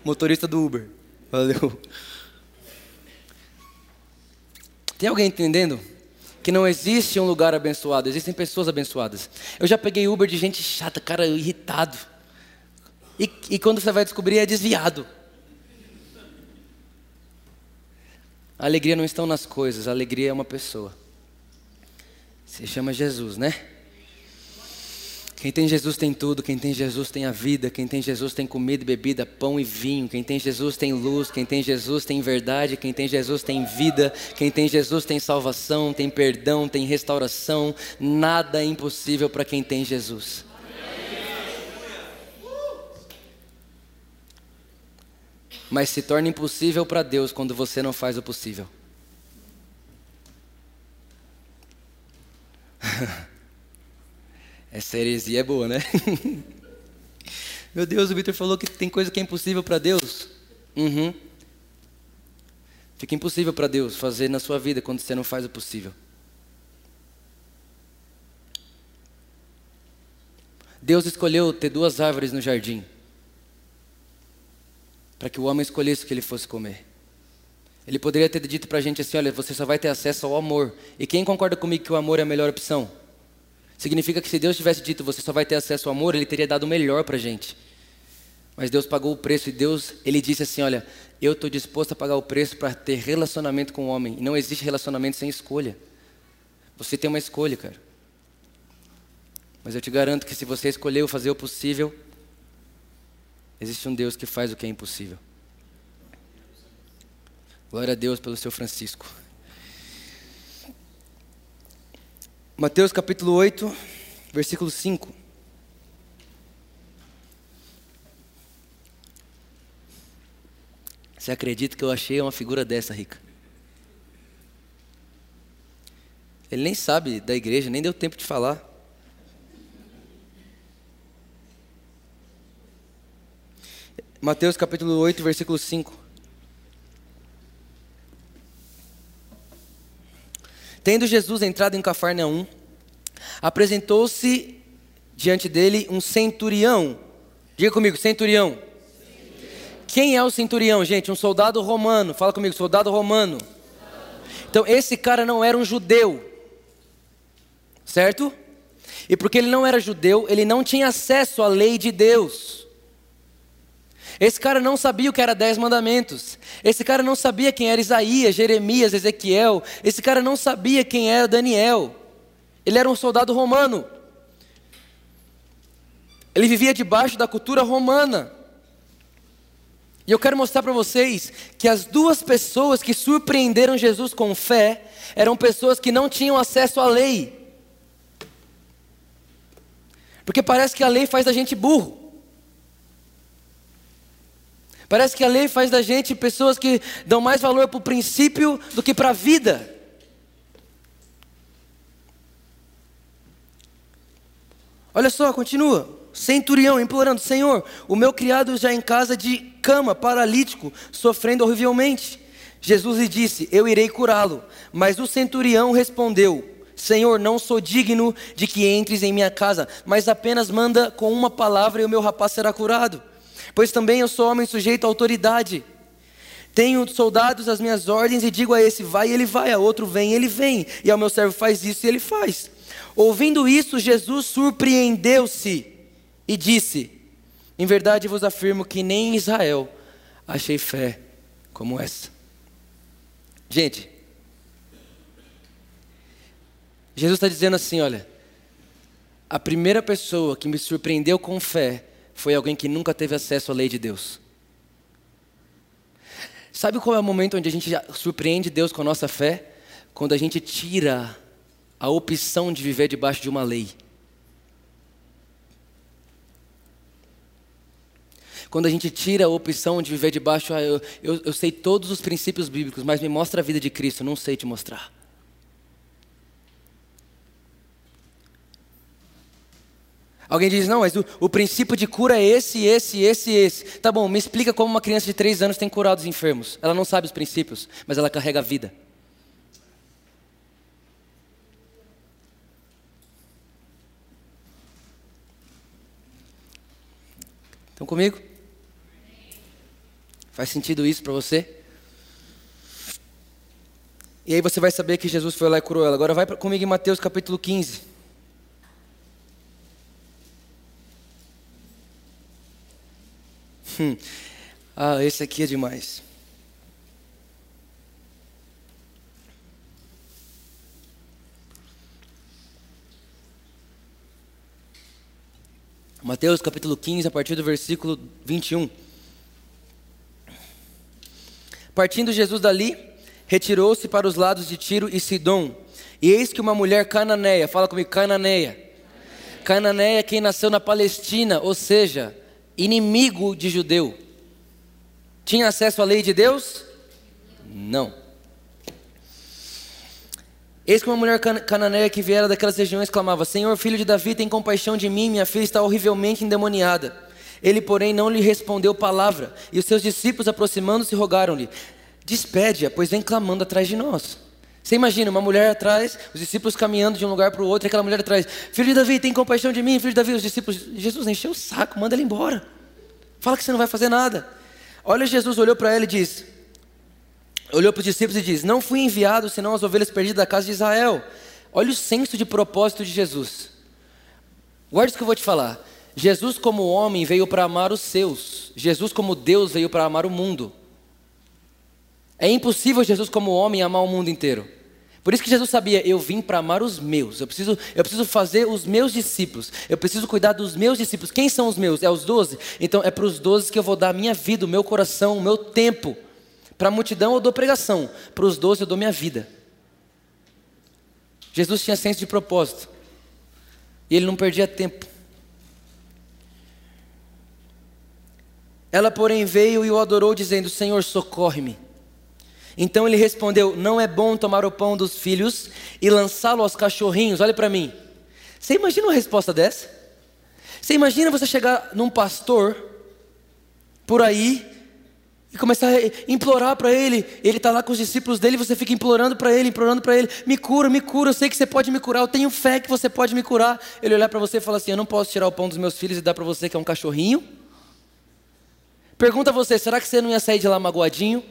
motorista do Uber. Valeu. Tem alguém entendendo? que não existe um lugar abençoado, existem pessoas abençoadas. Eu já peguei Uber de gente chata, cara, irritado. E, e quando você vai descobrir, é desviado. A alegria não está nas coisas, a alegria é uma pessoa. Se chama Jesus, né? Quem tem Jesus tem tudo, quem tem Jesus tem a vida, quem tem Jesus tem comida e bebida, pão e vinho, quem tem Jesus tem luz, quem tem Jesus tem verdade, quem tem Jesus tem vida, quem tem Jesus tem salvação, tem perdão, tem restauração, nada é impossível para quem tem Jesus. Mas se torna impossível para Deus quando você não faz o possível. [laughs] Essa heresia é boa, né? [laughs] Meu Deus, o Vitor falou que tem coisa que é impossível para Deus. Uhum. Fica impossível para Deus fazer na sua vida quando você não faz o possível. Deus escolheu ter duas árvores no jardim para que o homem escolhesse o que ele fosse comer. Ele poderia ter dito para a gente assim: olha, você só vai ter acesso ao amor. E quem concorda comigo que o amor é a melhor opção? Significa que se Deus tivesse dito você só vai ter acesso ao amor, ele teria dado o melhor para a gente. Mas Deus pagou o preço e Deus, ele disse assim: olha, eu estou disposto a pagar o preço para ter relacionamento com o homem. E não existe relacionamento sem escolha. Você tem uma escolha, cara. Mas eu te garanto que se você escolheu fazer o possível, existe um Deus que faz o que é impossível. Glória a Deus pelo seu Francisco. Mateus capítulo 8, versículo 5. Você acredita que eu achei uma figura dessa, Rica? Ele nem sabe da igreja, nem deu tempo de falar. Mateus capítulo 8, versículo 5. Tendo Jesus entrado em Cafarnaum, apresentou-se diante dele um centurião. Diga comigo, centurião. Quem é o centurião, gente? Um soldado romano. Fala comigo, soldado romano. Então, esse cara não era um judeu. Certo? E porque ele não era judeu, ele não tinha acesso à lei de Deus. Esse cara não sabia o que era dez mandamentos. Esse cara não sabia quem era Isaías, Jeremias, Ezequiel. Esse cara não sabia quem era Daniel. Ele era um soldado romano. Ele vivia debaixo da cultura romana. E eu quero mostrar para vocês que as duas pessoas que surpreenderam Jesus com fé eram pessoas que não tinham acesso à lei. Porque parece que a lei faz da gente burro. Parece que a lei faz da gente pessoas que dão mais valor para o princípio do que para a vida. Olha só, continua. Centurião implorando: Senhor, o meu criado já em casa de cama, paralítico, sofrendo horrivelmente. Jesus lhe disse: Eu irei curá-lo. Mas o centurião respondeu: Senhor, não sou digno de que entres em minha casa, mas apenas manda com uma palavra e o meu rapaz será curado. Pois também eu sou homem sujeito à autoridade. Tenho soldados às minhas ordens e digo a esse vai, ele vai, a outro vem, ele vem, e ao meu servo faz isso e ele faz. Ouvindo isso, Jesus surpreendeu-se e disse: Em verdade vos afirmo que nem em Israel achei fé como essa. Gente, Jesus está dizendo assim: olha, a primeira pessoa que me surpreendeu com fé foi alguém que nunca teve acesso à lei de Deus. Sabe qual é o momento onde a gente surpreende Deus com a nossa fé? Quando a gente tira a opção de viver debaixo de uma lei. Quando a gente tira a opção de viver debaixo, ah, eu, eu, eu sei todos os princípios bíblicos, mas me mostra a vida de Cristo, não sei te mostrar. Alguém diz, não, mas o, o, princípio de cura é esse, esse, esse, esse. Tá bom, me explica como uma criança de três anos tem curado os enfermos. Ela não sabe os princípios, mas ela carrega a vida. Estão comigo? Faz sentido isso para você? E aí você vai saber que Jesus foi lá e curou ela. Agora vai comigo em Mateus capítulo 15. Hum. Ah, esse aqui é demais. Mateus capítulo 15, a partir do versículo 21. Partindo Jesus dali, retirou-se para os lados de Tiro e Sidom. E eis que uma mulher cananeia, fala comigo, cananeia. Cananeia, quem nasceu na Palestina, ou seja, inimigo de judeu, tinha acesso à lei de Deus? Não. Eis que uma mulher cananeia que viera daquelas regiões clamava: Senhor, filho de Davi, tem compaixão de mim, minha filha está horrivelmente endemoniada. Ele, porém, não lhe respondeu palavra, e os seus discípulos, aproximando-se, rogaram-lhe: Despede-a, pois vem clamando atrás de nós. Você imagina uma mulher atrás, os discípulos caminhando de um lugar para o outro, e aquela mulher atrás: Filho de Davi, tem compaixão de mim, filho de Davi. Os discípulos: Jesus, encheu o saco, manda ele embora. Fala que você não vai fazer nada. Olha, Jesus olhou para ela e disse: olhou para os discípulos e diz: Não fui enviado senão as ovelhas perdidas da casa de Israel. Olha o senso de propósito de Jesus. Guarde isso que eu vou te falar. Jesus, como homem, veio para amar os seus. Jesus, como Deus, veio para amar o mundo. É impossível Jesus, como homem, amar o mundo inteiro. Por isso que Jesus sabia, eu vim para amar os meus. Eu preciso, eu preciso fazer os meus discípulos. Eu preciso cuidar dos meus discípulos. Quem são os meus? É os doze? Então é para os doze que eu vou dar a minha vida, o meu coração, o meu tempo. Para a multidão eu dou pregação, para os doze eu dou minha vida. Jesus tinha senso de propósito. E ele não perdia tempo. Ela, porém, veio e o adorou, dizendo: Senhor, socorre-me. Então ele respondeu: Não é bom tomar o pão dos filhos e lançá-lo aos cachorrinhos. Olha para mim. Você imagina uma resposta dessa? Você imagina você chegar num pastor por aí e começar a implorar para ele. Ele está lá com os discípulos dele, você fica implorando para ele, implorando para ele: me cura, me cura, eu sei que você pode me curar, eu tenho fé que você pode me curar. Ele olhar para você e falar assim: eu não posso tirar o pão dos meus filhos e dar para você que é um cachorrinho. Pergunta a você: será que você não ia sair de lá magoadinho?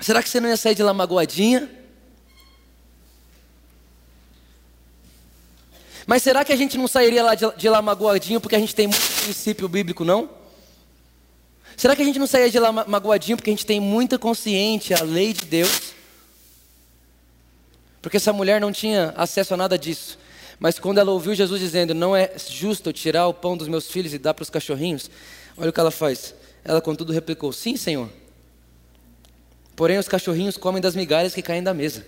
Será que você não ia sair de lá magoadinha? Mas será que a gente não sairia lá de, lá magoadinho porque a gente tem muito princípio bíblico, não? Será que a gente não sairia de lá magoadinho porque a gente tem muita consciência, a lei de Deus? Porque essa mulher não tinha acesso a nada disso. Mas quando ela ouviu Jesus dizendo, não é justo eu tirar o pão dos meus filhos e dar para os cachorrinhos, olha o que ela faz. Ela, contudo, replicou: Sim, Senhor. Porém, os cachorrinhos comem das migalhas que caem da mesa.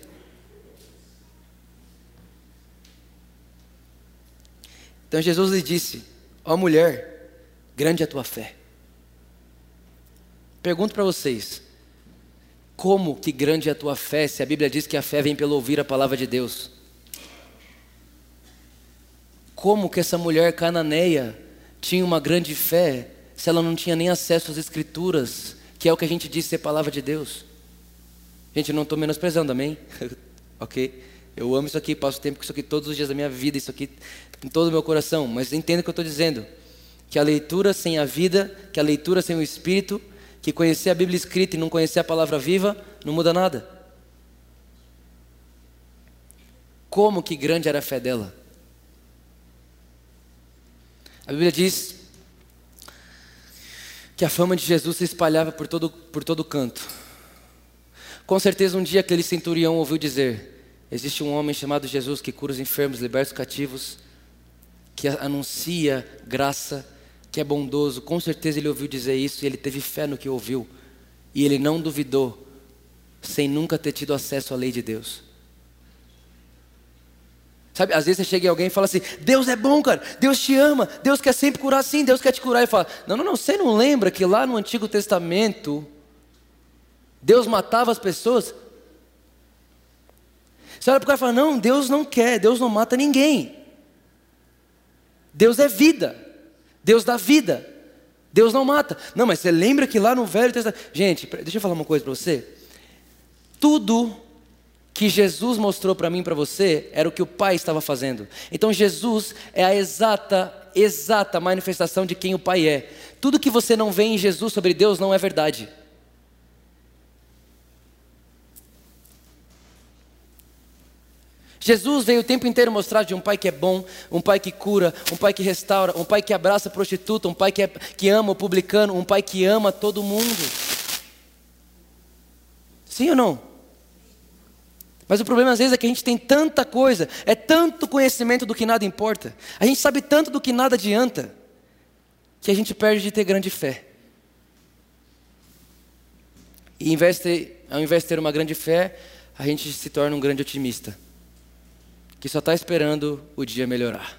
Então Jesus lhe disse: Ó oh, mulher, grande é a tua fé. Pergunto para vocês: como que grande é a tua fé se a Bíblia diz que a fé vem pelo ouvir a palavra de Deus? Como que essa mulher cananeia tinha uma grande fé se ela não tinha nem acesso às Escrituras, que é o que a gente diz ser palavra de Deus? Gente, não estou menosprezando, amém? [laughs] ok? Eu amo isso aqui, passo tempo com isso aqui todos os dias da minha vida, isso aqui em todo o meu coração. Mas entenda o que eu estou dizendo: que a leitura sem a vida, que a leitura sem o Espírito, que conhecer a Bíblia escrita e não conhecer a palavra viva, não muda nada. Como que grande era a fé dela? A Bíblia diz que a fama de Jesus se espalhava por todo, por todo canto. Com certeza um dia aquele centurião ouviu dizer: Existe um homem chamado Jesus que cura os enfermos, liberta os cativos, que anuncia graça, que é bondoso. Com certeza ele ouviu dizer isso e ele teve fé no que ouviu. E ele não duvidou, sem nunca ter tido acesso à lei de Deus. Sabe, às vezes você chega em alguém e fala assim: Deus é bom, cara, Deus te ama, Deus quer sempre curar sim, Deus quer te curar. E fala: Não, não, não, você não lembra que lá no Antigo Testamento, Deus matava as pessoas? Você olha para o cara e fala: Não, Deus não quer, Deus não mata ninguém. Deus é vida, Deus dá vida, Deus não mata. Não, mas você lembra que lá no Velho Testamento. Gente, deixa eu falar uma coisa para você. Tudo que Jesus mostrou para mim e para você era o que o Pai estava fazendo. Então Jesus é a exata, exata manifestação de quem o Pai é. Tudo que você não vê em Jesus sobre Deus não é verdade. Jesus veio o tempo inteiro mostrar de um pai que é bom, um pai que cura, um pai que restaura, um pai que abraça a prostituta, um pai que, é, que ama o publicano, um pai que ama todo mundo. Sim ou não? Mas o problema às vezes é que a gente tem tanta coisa, é tanto conhecimento do que nada importa, a gente sabe tanto do que nada adianta, que a gente perde de ter grande fé. E ter, ao invés de ter uma grande fé, a gente se torna um grande otimista que só está esperando o dia melhorar.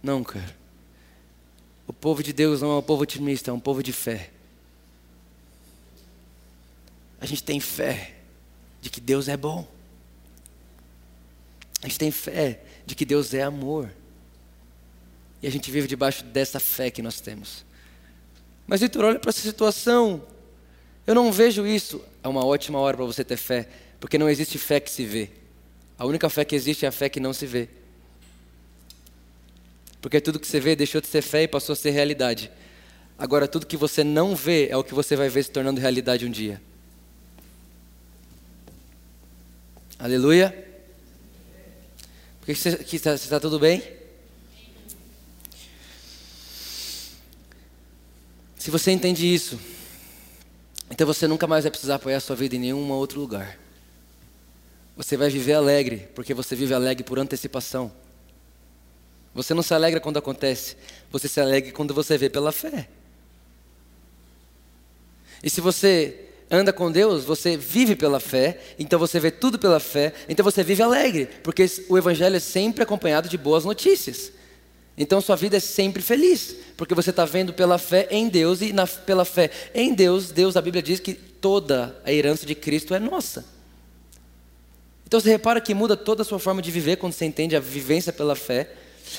Não, cara. O povo de Deus não é um povo otimista, é um povo de fé. A gente tem fé de que Deus é bom. A gente tem fé de que Deus é amor. E a gente vive debaixo dessa fé que nós temos. Mas, Vitor, olha para essa situação. Eu não vejo isso. É uma ótima hora para você ter fé, porque não existe fé que se vê. A única fé que existe é a fé que não se vê. Porque tudo que você vê deixou de ser fé e passou a ser realidade. Agora, tudo que você não vê é o que você vai ver se tornando realidade um dia. Aleluia. Por que você está tá tudo bem? Se você entende isso, então você nunca mais vai precisar apoiar sua vida em nenhum outro lugar. Você vai viver alegre, porque você vive alegre por antecipação. Você não se alegra quando acontece, você se alegra quando você vê pela fé. E se você anda com Deus, você vive pela fé, então você vê tudo pela fé, então você vive alegre, porque o Evangelho é sempre acompanhado de boas notícias. Então sua vida é sempre feliz, porque você está vendo pela fé em Deus e na, pela fé em Deus, Deus, a Bíblia diz que toda a herança de Cristo é nossa. Então você repara que muda toda a sua forma de viver quando você entende a vivência pela fé.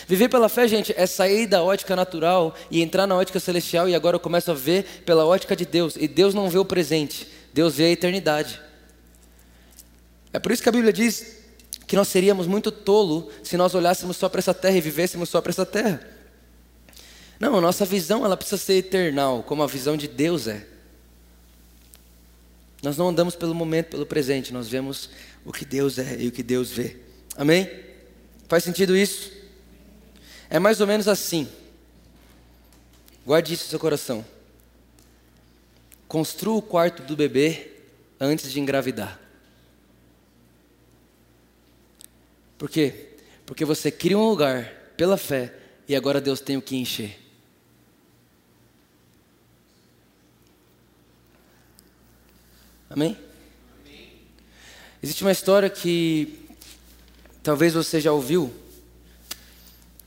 Viver pela fé, gente, é sair da ótica natural e entrar na ótica celestial e agora eu começo a ver pela ótica de Deus. E Deus não vê o presente, Deus vê a eternidade. É por isso que a Bíblia diz que nós seríamos muito tolo se nós olhássemos só para essa terra e vivêssemos só para essa terra. Não, a nossa visão ela precisa ser eternal, como a visão de Deus é. Nós não andamos pelo momento, pelo presente, nós vemos o que Deus é e o que Deus vê. Amém? Faz sentido isso? É mais ou menos assim. Guarde isso no seu coração. Construa o quarto do bebê antes de engravidar. Por quê? Porque você cria um lugar pela fé e agora Deus tem o que encher. Amém? Existe uma história que talvez você já ouviu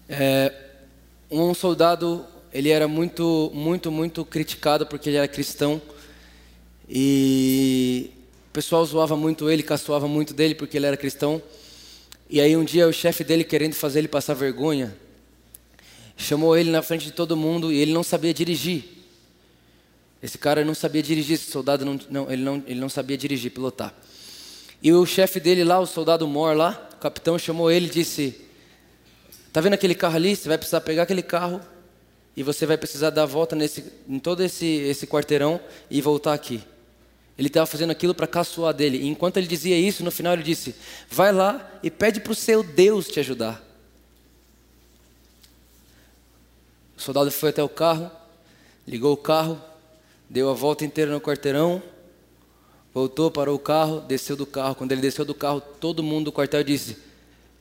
é, um soldado, ele era muito, muito, muito criticado porque ele era cristão. E o pessoal zoava muito ele, caçoava muito dele porque ele era cristão. E aí um dia o chefe dele, querendo fazer ele passar vergonha, chamou ele na frente de todo mundo e ele não sabia dirigir. Esse cara não sabia dirigir, esse soldado não, não, ele, não, ele não sabia dirigir, pilotar. E o chefe dele lá, o soldado Mor lá, o capitão, chamou ele e disse: Está vendo aquele carro ali? Você vai precisar pegar aquele carro e você vai precisar dar a volta nesse, em todo esse, esse quarteirão e voltar aqui. Ele estava fazendo aquilo para caçoar dele. E enquanto ele dizia isso, no final ele disse: Vai lá e pede para o seu Deus te ajudar. O soldado foi até o carro, ligou o carro, deu a volta inteira no quarteirão, voltou, parou o carro, desceu do carro. Quando ele desceu do carro, todo mundo do quartel disse: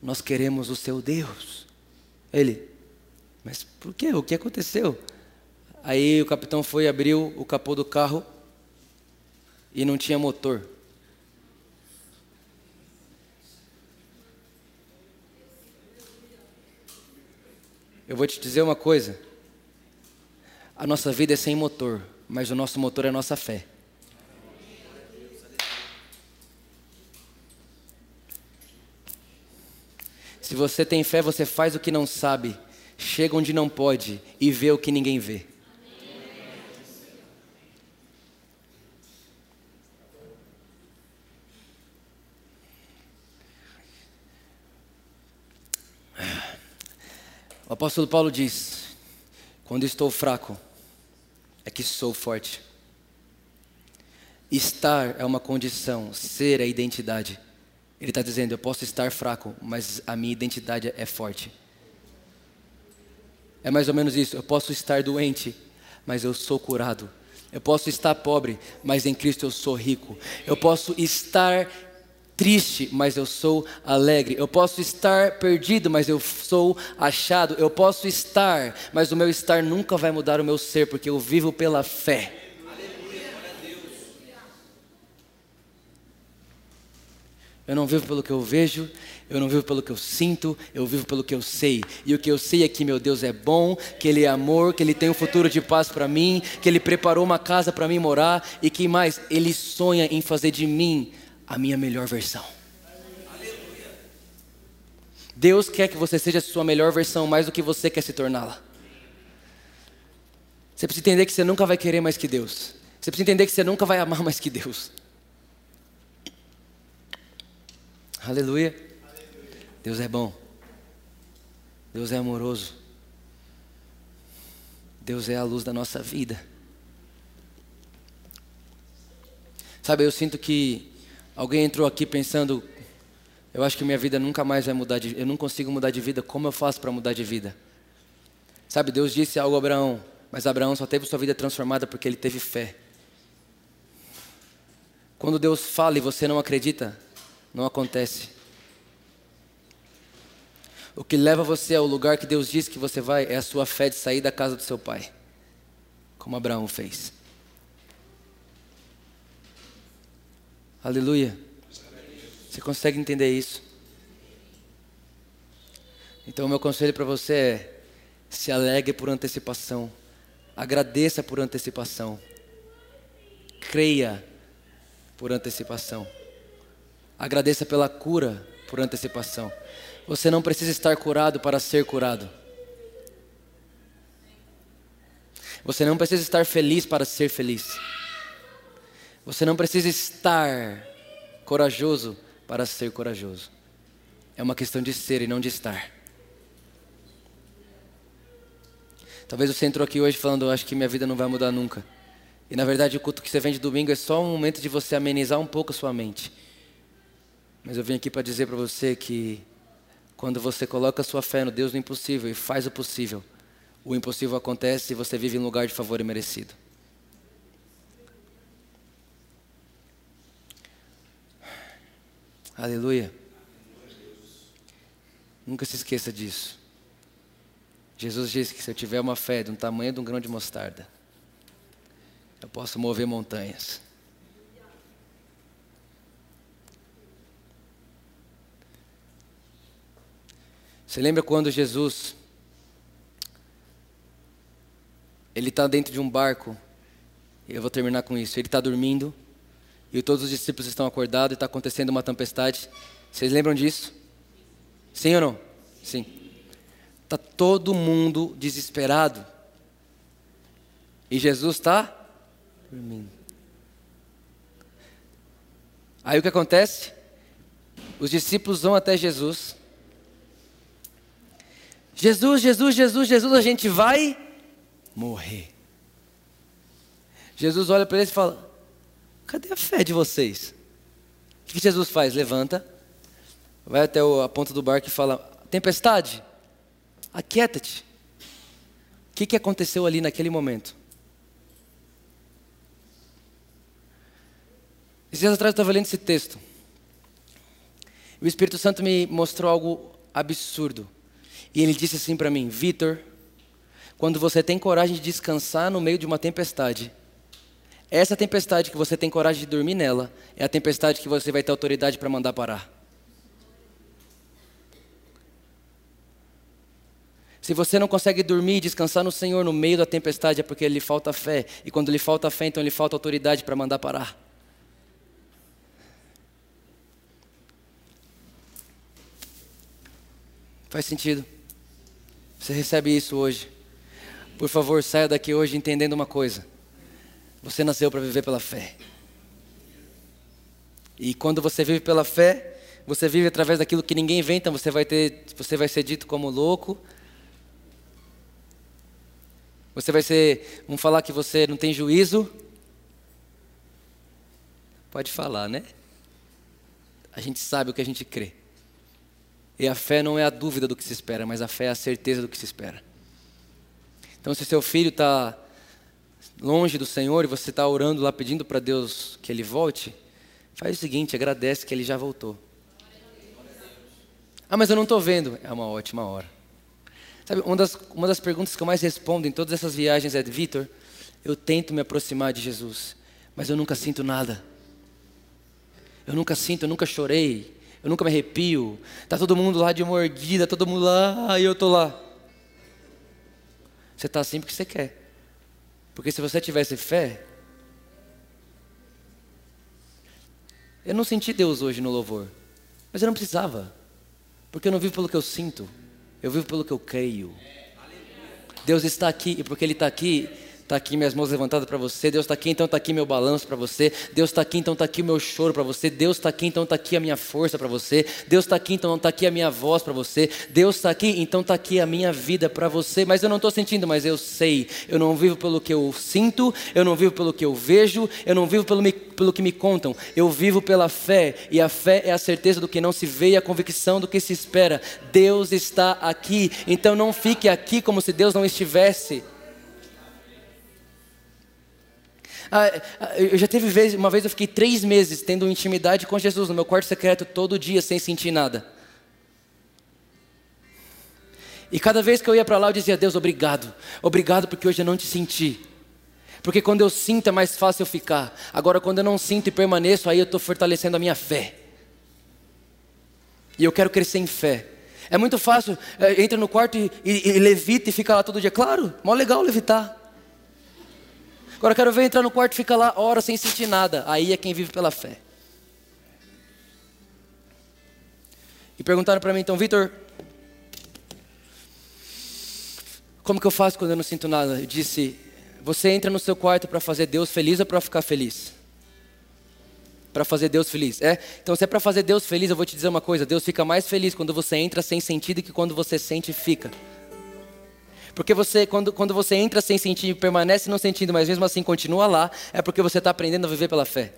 Nós queremos o seu Deus. Ele, mas por quê? O que aconteceu? Aí o capitão foi, abriu o capô do carro e não tinha motor. Eu vou te dizer uma coisa. A nossa vida é sem motor, mas o nosso motor é a nossa fé. Se você tem fé, você faz o que não sabe, chega onde não pode e vê o que ninguém vê. O apóstolo Paulo diz: Quando estou fraco, é que sou forte. Estar é uma condição, ser é identidade. Ele está dizendo: eu posso estar fraco, mas a minha identidade é forte. É mais ou menos isso. Eu posso estar doente, mas eu sou curado. Eu posso estar pobre, mas em Cristo eu sou rico. Eu posso estar triste, mas eu sou alegre. Eu posso estar perdido, mas eu sou achado. Eu posso estar, mas o meu estar nunca vai mudar o meu ser, porque eu vivo pela fé. Eu não vivo pelo que eu vejo, eu não vivo pelo que eu sinto, eu vivo pelo que eu sei. E o que eu sei é que meu Deus é bom, que Ele é amor, que Ele tem um futuro de paz para mim, que Ele preparou uma casa para mim morar e que mais, Ele sonha em fazer de mim a minha melhor versão. Deus quer que você seja a sua melhor versão mais do que você quer se torná-la. Você precisa entender que você nunca vai querer mais que Deus. Você precisa entender que você nunca vai amar mais que Deus. Aleluia. Deus é bom. Deus é amoroso. Deus é a luz da nossa vida. Sabe, eu sinto que alguém entrou aqui pensando, eu acho que minha vida nunca mais vai mudar de, eu não consigo mudar de vida, como eu faço para mudar de vida? Sabe, Deus disse algo a Abraão, mas Abraão só teve sua vida transformada porque ele teve fé. Quando Deus fala e você não acredita, não acontece. O que leva você ao lugar que Deus diz que você vai é a sua fé de sair da casa do seu pai, como Abraão fez. Aleluia. Você consegue entender isso? Então, o meu conselho para você é: se alegre por antecipação, agradeça por antecipação, creia por antecipação. Agradeça pela cura por antecipação. Você não precisa estar curado para ser curado. Você não precisa estar feliz para ser feliz. Você não precisa estar corajoso para ser corajoso. É uma questão de ser e não de estar. Talvez você entrou aqui hoje falando, acho que minha vida não vai mudar nunca. E na verdade o culto que você vem de domingo é só um momento de você amenizar um pouco a sua mente. Mas eu vim aqui para dizer para você que quando você coloca sua fé no Deus do impossível e faz o possível, o impossível acontece e você vive em um lugar de favor e merecido. Aleluia. Nunca se esqueça disso. Jesus disse que se eu tiver uma fé um tamanho de um grão de mostarda, eu posso mover montanhas. Você lembra quando Jesus ele está dentro de um barco? Eu vou terminar com isso. Ele está dormindo e todos os discípulos estão acordados e está acontecendo uma tempestade. Vocês lembram disso? Sim ou não? Sim. Está todo mundo desesperado. E Jesus está dormindo. Aí o que acontece? Os discípulos vão até Jesus Jesus, Jesus, Jesus, Jesus, a gente vai morrer. Jesus olha para eles e fala: Cadê a fé de vocês? O que Jesus faz? Levanta, vai até a ponta do barco e fala: Tempestade, aquieta-te. O que, que aconteceu ali naquele momento? Esses dias atrás eu estava lendo esse texto. O Espírito Santo me mostrou algo absurdo. E ele disse assim para mim: Vitor, quando você tem coragem de descansar no meio de uma tempestade, essa tempestade que você tem coragem de dormir nela, é a tempestade que você vai ter autoridade para mandar parar. Se você não consegue dormir e descansar no Senhor no meio da tempestade, é porque lhe falta fé. E quando lhe falta fé, então lhe falta autoridade para mandar parar. Faz sentido? Você recebe isso hoje. Por favor, saia daqui hoje entendendo uma coisa. Você nasceu para viver pela fé. E quando você vive pela fé, você vive através daquilo que ninguém então você vai ter, você vai ser dito como louco. Você vai ser, vamos falar que você não tem juízo. Pode falar, né? A gente sabe o que a gente crê. E a fé não é a dúvida do que se espera, mas a fé é a certeza do que se espera. Então, se seu filho está longe do Senhor e você está orando lá pedindo para Deus que ele volte, faz o seguinte: agradece que ele já voltou. Ah, mas eu não estou vendo. É uma ótima hora. Sabe, uma das, uma das perguntas que eu mais respondo em todas essas viagens é: Vitor, eu tento me aproximar de Jesus, mas eu nunca sinto nada. Eu nunca sinto, eu nunca chorei, eu nunca me arrepio. Tá todo mundo lá de mordida, todo mundo lá, e eu tô lá. Você está assim porque você quer. Porque se você tivesse fé, eu não senti Deus hoje no louvor, mas eu não precisava, porque eu não vivo pelo que eu sinto, eu vivo pelo que eu creio. Deus está aqui e porque Ele está aqui, Está aqui minhas mãos levantadas para você. Deus está aqui, então está aqui meu balanço para você. Deus está aqui, então está aqui o meu choro para você. Deus está aqui, então está aqui a minha força para você. Deus está aqui, então está aqui a minha voz para você. Deus está aqui, então está aqui a minha vida para você. Mas eu não estou sentindo, mas eu sei. Eu não vivo pelo que eu sinto, eu não vivo pelo que eu vejo, eu não vivo pelo, me, pelo que me contam. Eu vivo pela fé. E a fé é a certeza do que não se vê e a convicção do que se espera. Deus está aqui. Então não fique aqui como se Deus não estivesse. Ah, ah, eu já teve vez, uma vez eu fiquei três meses tendo intimidade com Jesus no meu quarto secreto todo dia sem sentir nada. E cada vez que eu ia para lá eu dizia, Deus, obrigado. Obrigado porque hoje eu não te senti. Porque quando eu sinto é mais fácil eu ficar. Agora quando eu não sinto e permaneço, aí eu estou fortalecendo a minha fé. E eu quero crescer em fé. É muito fácil, é, entra no quarto e, e, e levita e fica lá todo dia. Claro, mó legal levitar. Agora eu quero ver entrar no quarto e ficar lá horas sem sentir nada. Aí é quem vive pela fé. E perguntaram para mim, então, Vitor, como que eu faço quando eu não sinto nada? Eu disse, você entra no seu quarto para fazer Deus feliz ou para ficar feliz? Para fazer Deus feliz. É? Então, se é para fazer Deus feliz, eu vou te dizer uma coisa: Deus fica mais feliz quando você entra sem sentido que quando você sente e fica. Porque você, quando, quando você entra sem sentir e permanece não sentindo, mas mesmo assim continua lá, é porque você está aprendendo a viver pela fé.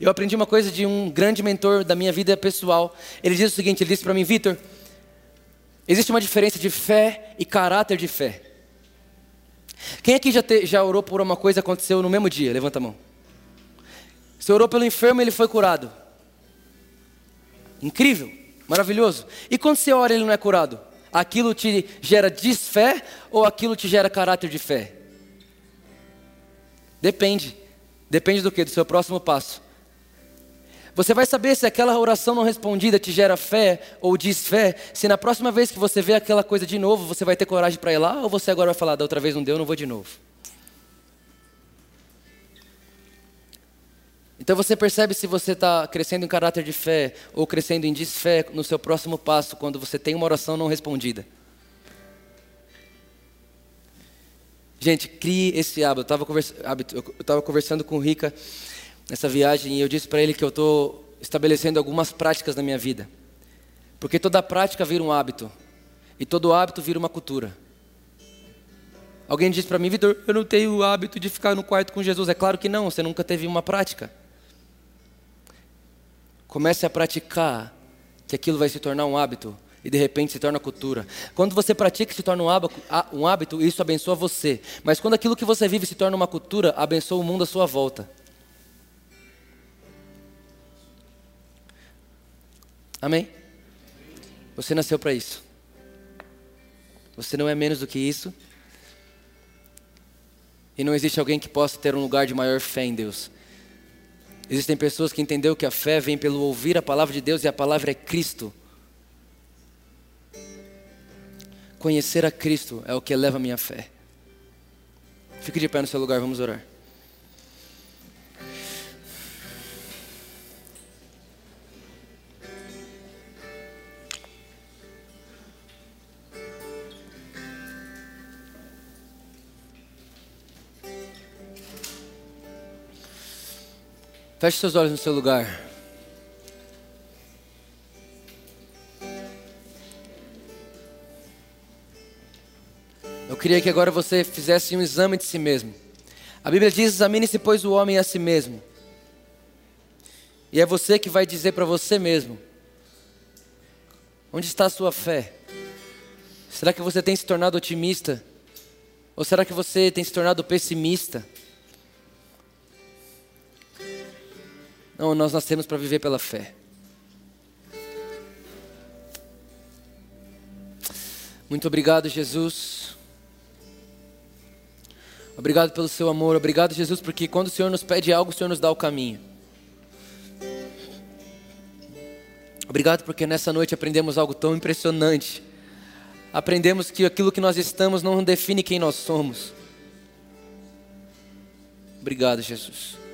Eu aprendi uma coisa de um grande mentor da minha vida pessoal. Ele disse o seguinte: ele disse para mim, Vitor, existe uma diferença de fé e caráter de fé. Quem aqui já, te, já orou por uma coisa aconteceu no mesmo dia? Levanta a mão. Você orou pelo enfermo e ele foi curado. Incrível, maravilhoso. E quando você ora e ele não é curado? Aquilo te gera desfé ou aquilo te gera caráter de fé? Depende. Depende do que? Do seu próximo passo. Você vai saber se aquela oração não respondida te gera fé ou desfé, se na próxima vez que você vê aquela coisa de novo, você vai ter coragem para ir lá, ou você agora vai falar, da outra vez não deu, não vou de novo. Então você percebe se você está crescendo em caráter de fé ou crescendo em desfé no seu próximo passo, quando você tem uma oração não respondida. Gente, crie esse hábito. Eu estava conversando com o Rica nessa viagem e eu disse para ele que eu estou estabelecendo algumas práticas na minha vida. Porque toda prática vira um hábito. E todo hábito vira uma cultura. Alguém disse para mim, Vitor, eu não tenho o hábito de ficar no quarto com Jesus. É claro que não, você nunca teve uma prática. Comece a praticar, que aquilo vai se tornar um hábito e de repente se torna cultura. Quando você pratica se torna um hábito, um hábito, isso abençoa você. Mas quando aquilo que você vive se torna uma cultura, abençoa o mundo à sua volta. Amém? Você nasceu para isso. Você não é menos do que isso. E não existe alguém que possa ter um lugar de maior fé em Deus. Existem pessoas que entenderam que a fé vem pelo ouvir a palavra de Deus e a palavra é Cristo. Conhecer a Cristo é o que eleva a minha fé. Fique de pé no seu lugar, vamos orar. Feche seus olhos no seu lugar. Eu queria que agora você fizesse um exame de si mesmo. A Bíblia diz: examine-se, pois, o homem a si mesmo. E é você que vai dizer para você mesmo: onde está a sua fé? Será que você tem se tornado otimista? Ou será que você tem se tornado pessimista? Não, nós nascemos para viver pela fé. Muito obrigado, Jesus. Obrigado pelo seu amor. Obrigado, Jesus, porque quando o Senhor nos pede algo, o Senhor nos dá o caminho. Obrigado porque nessa noite aprendemos algo tão impressionante. Aprendemos que aquilo que nós estamos não define quem nós somos. Obrigado, Jesus.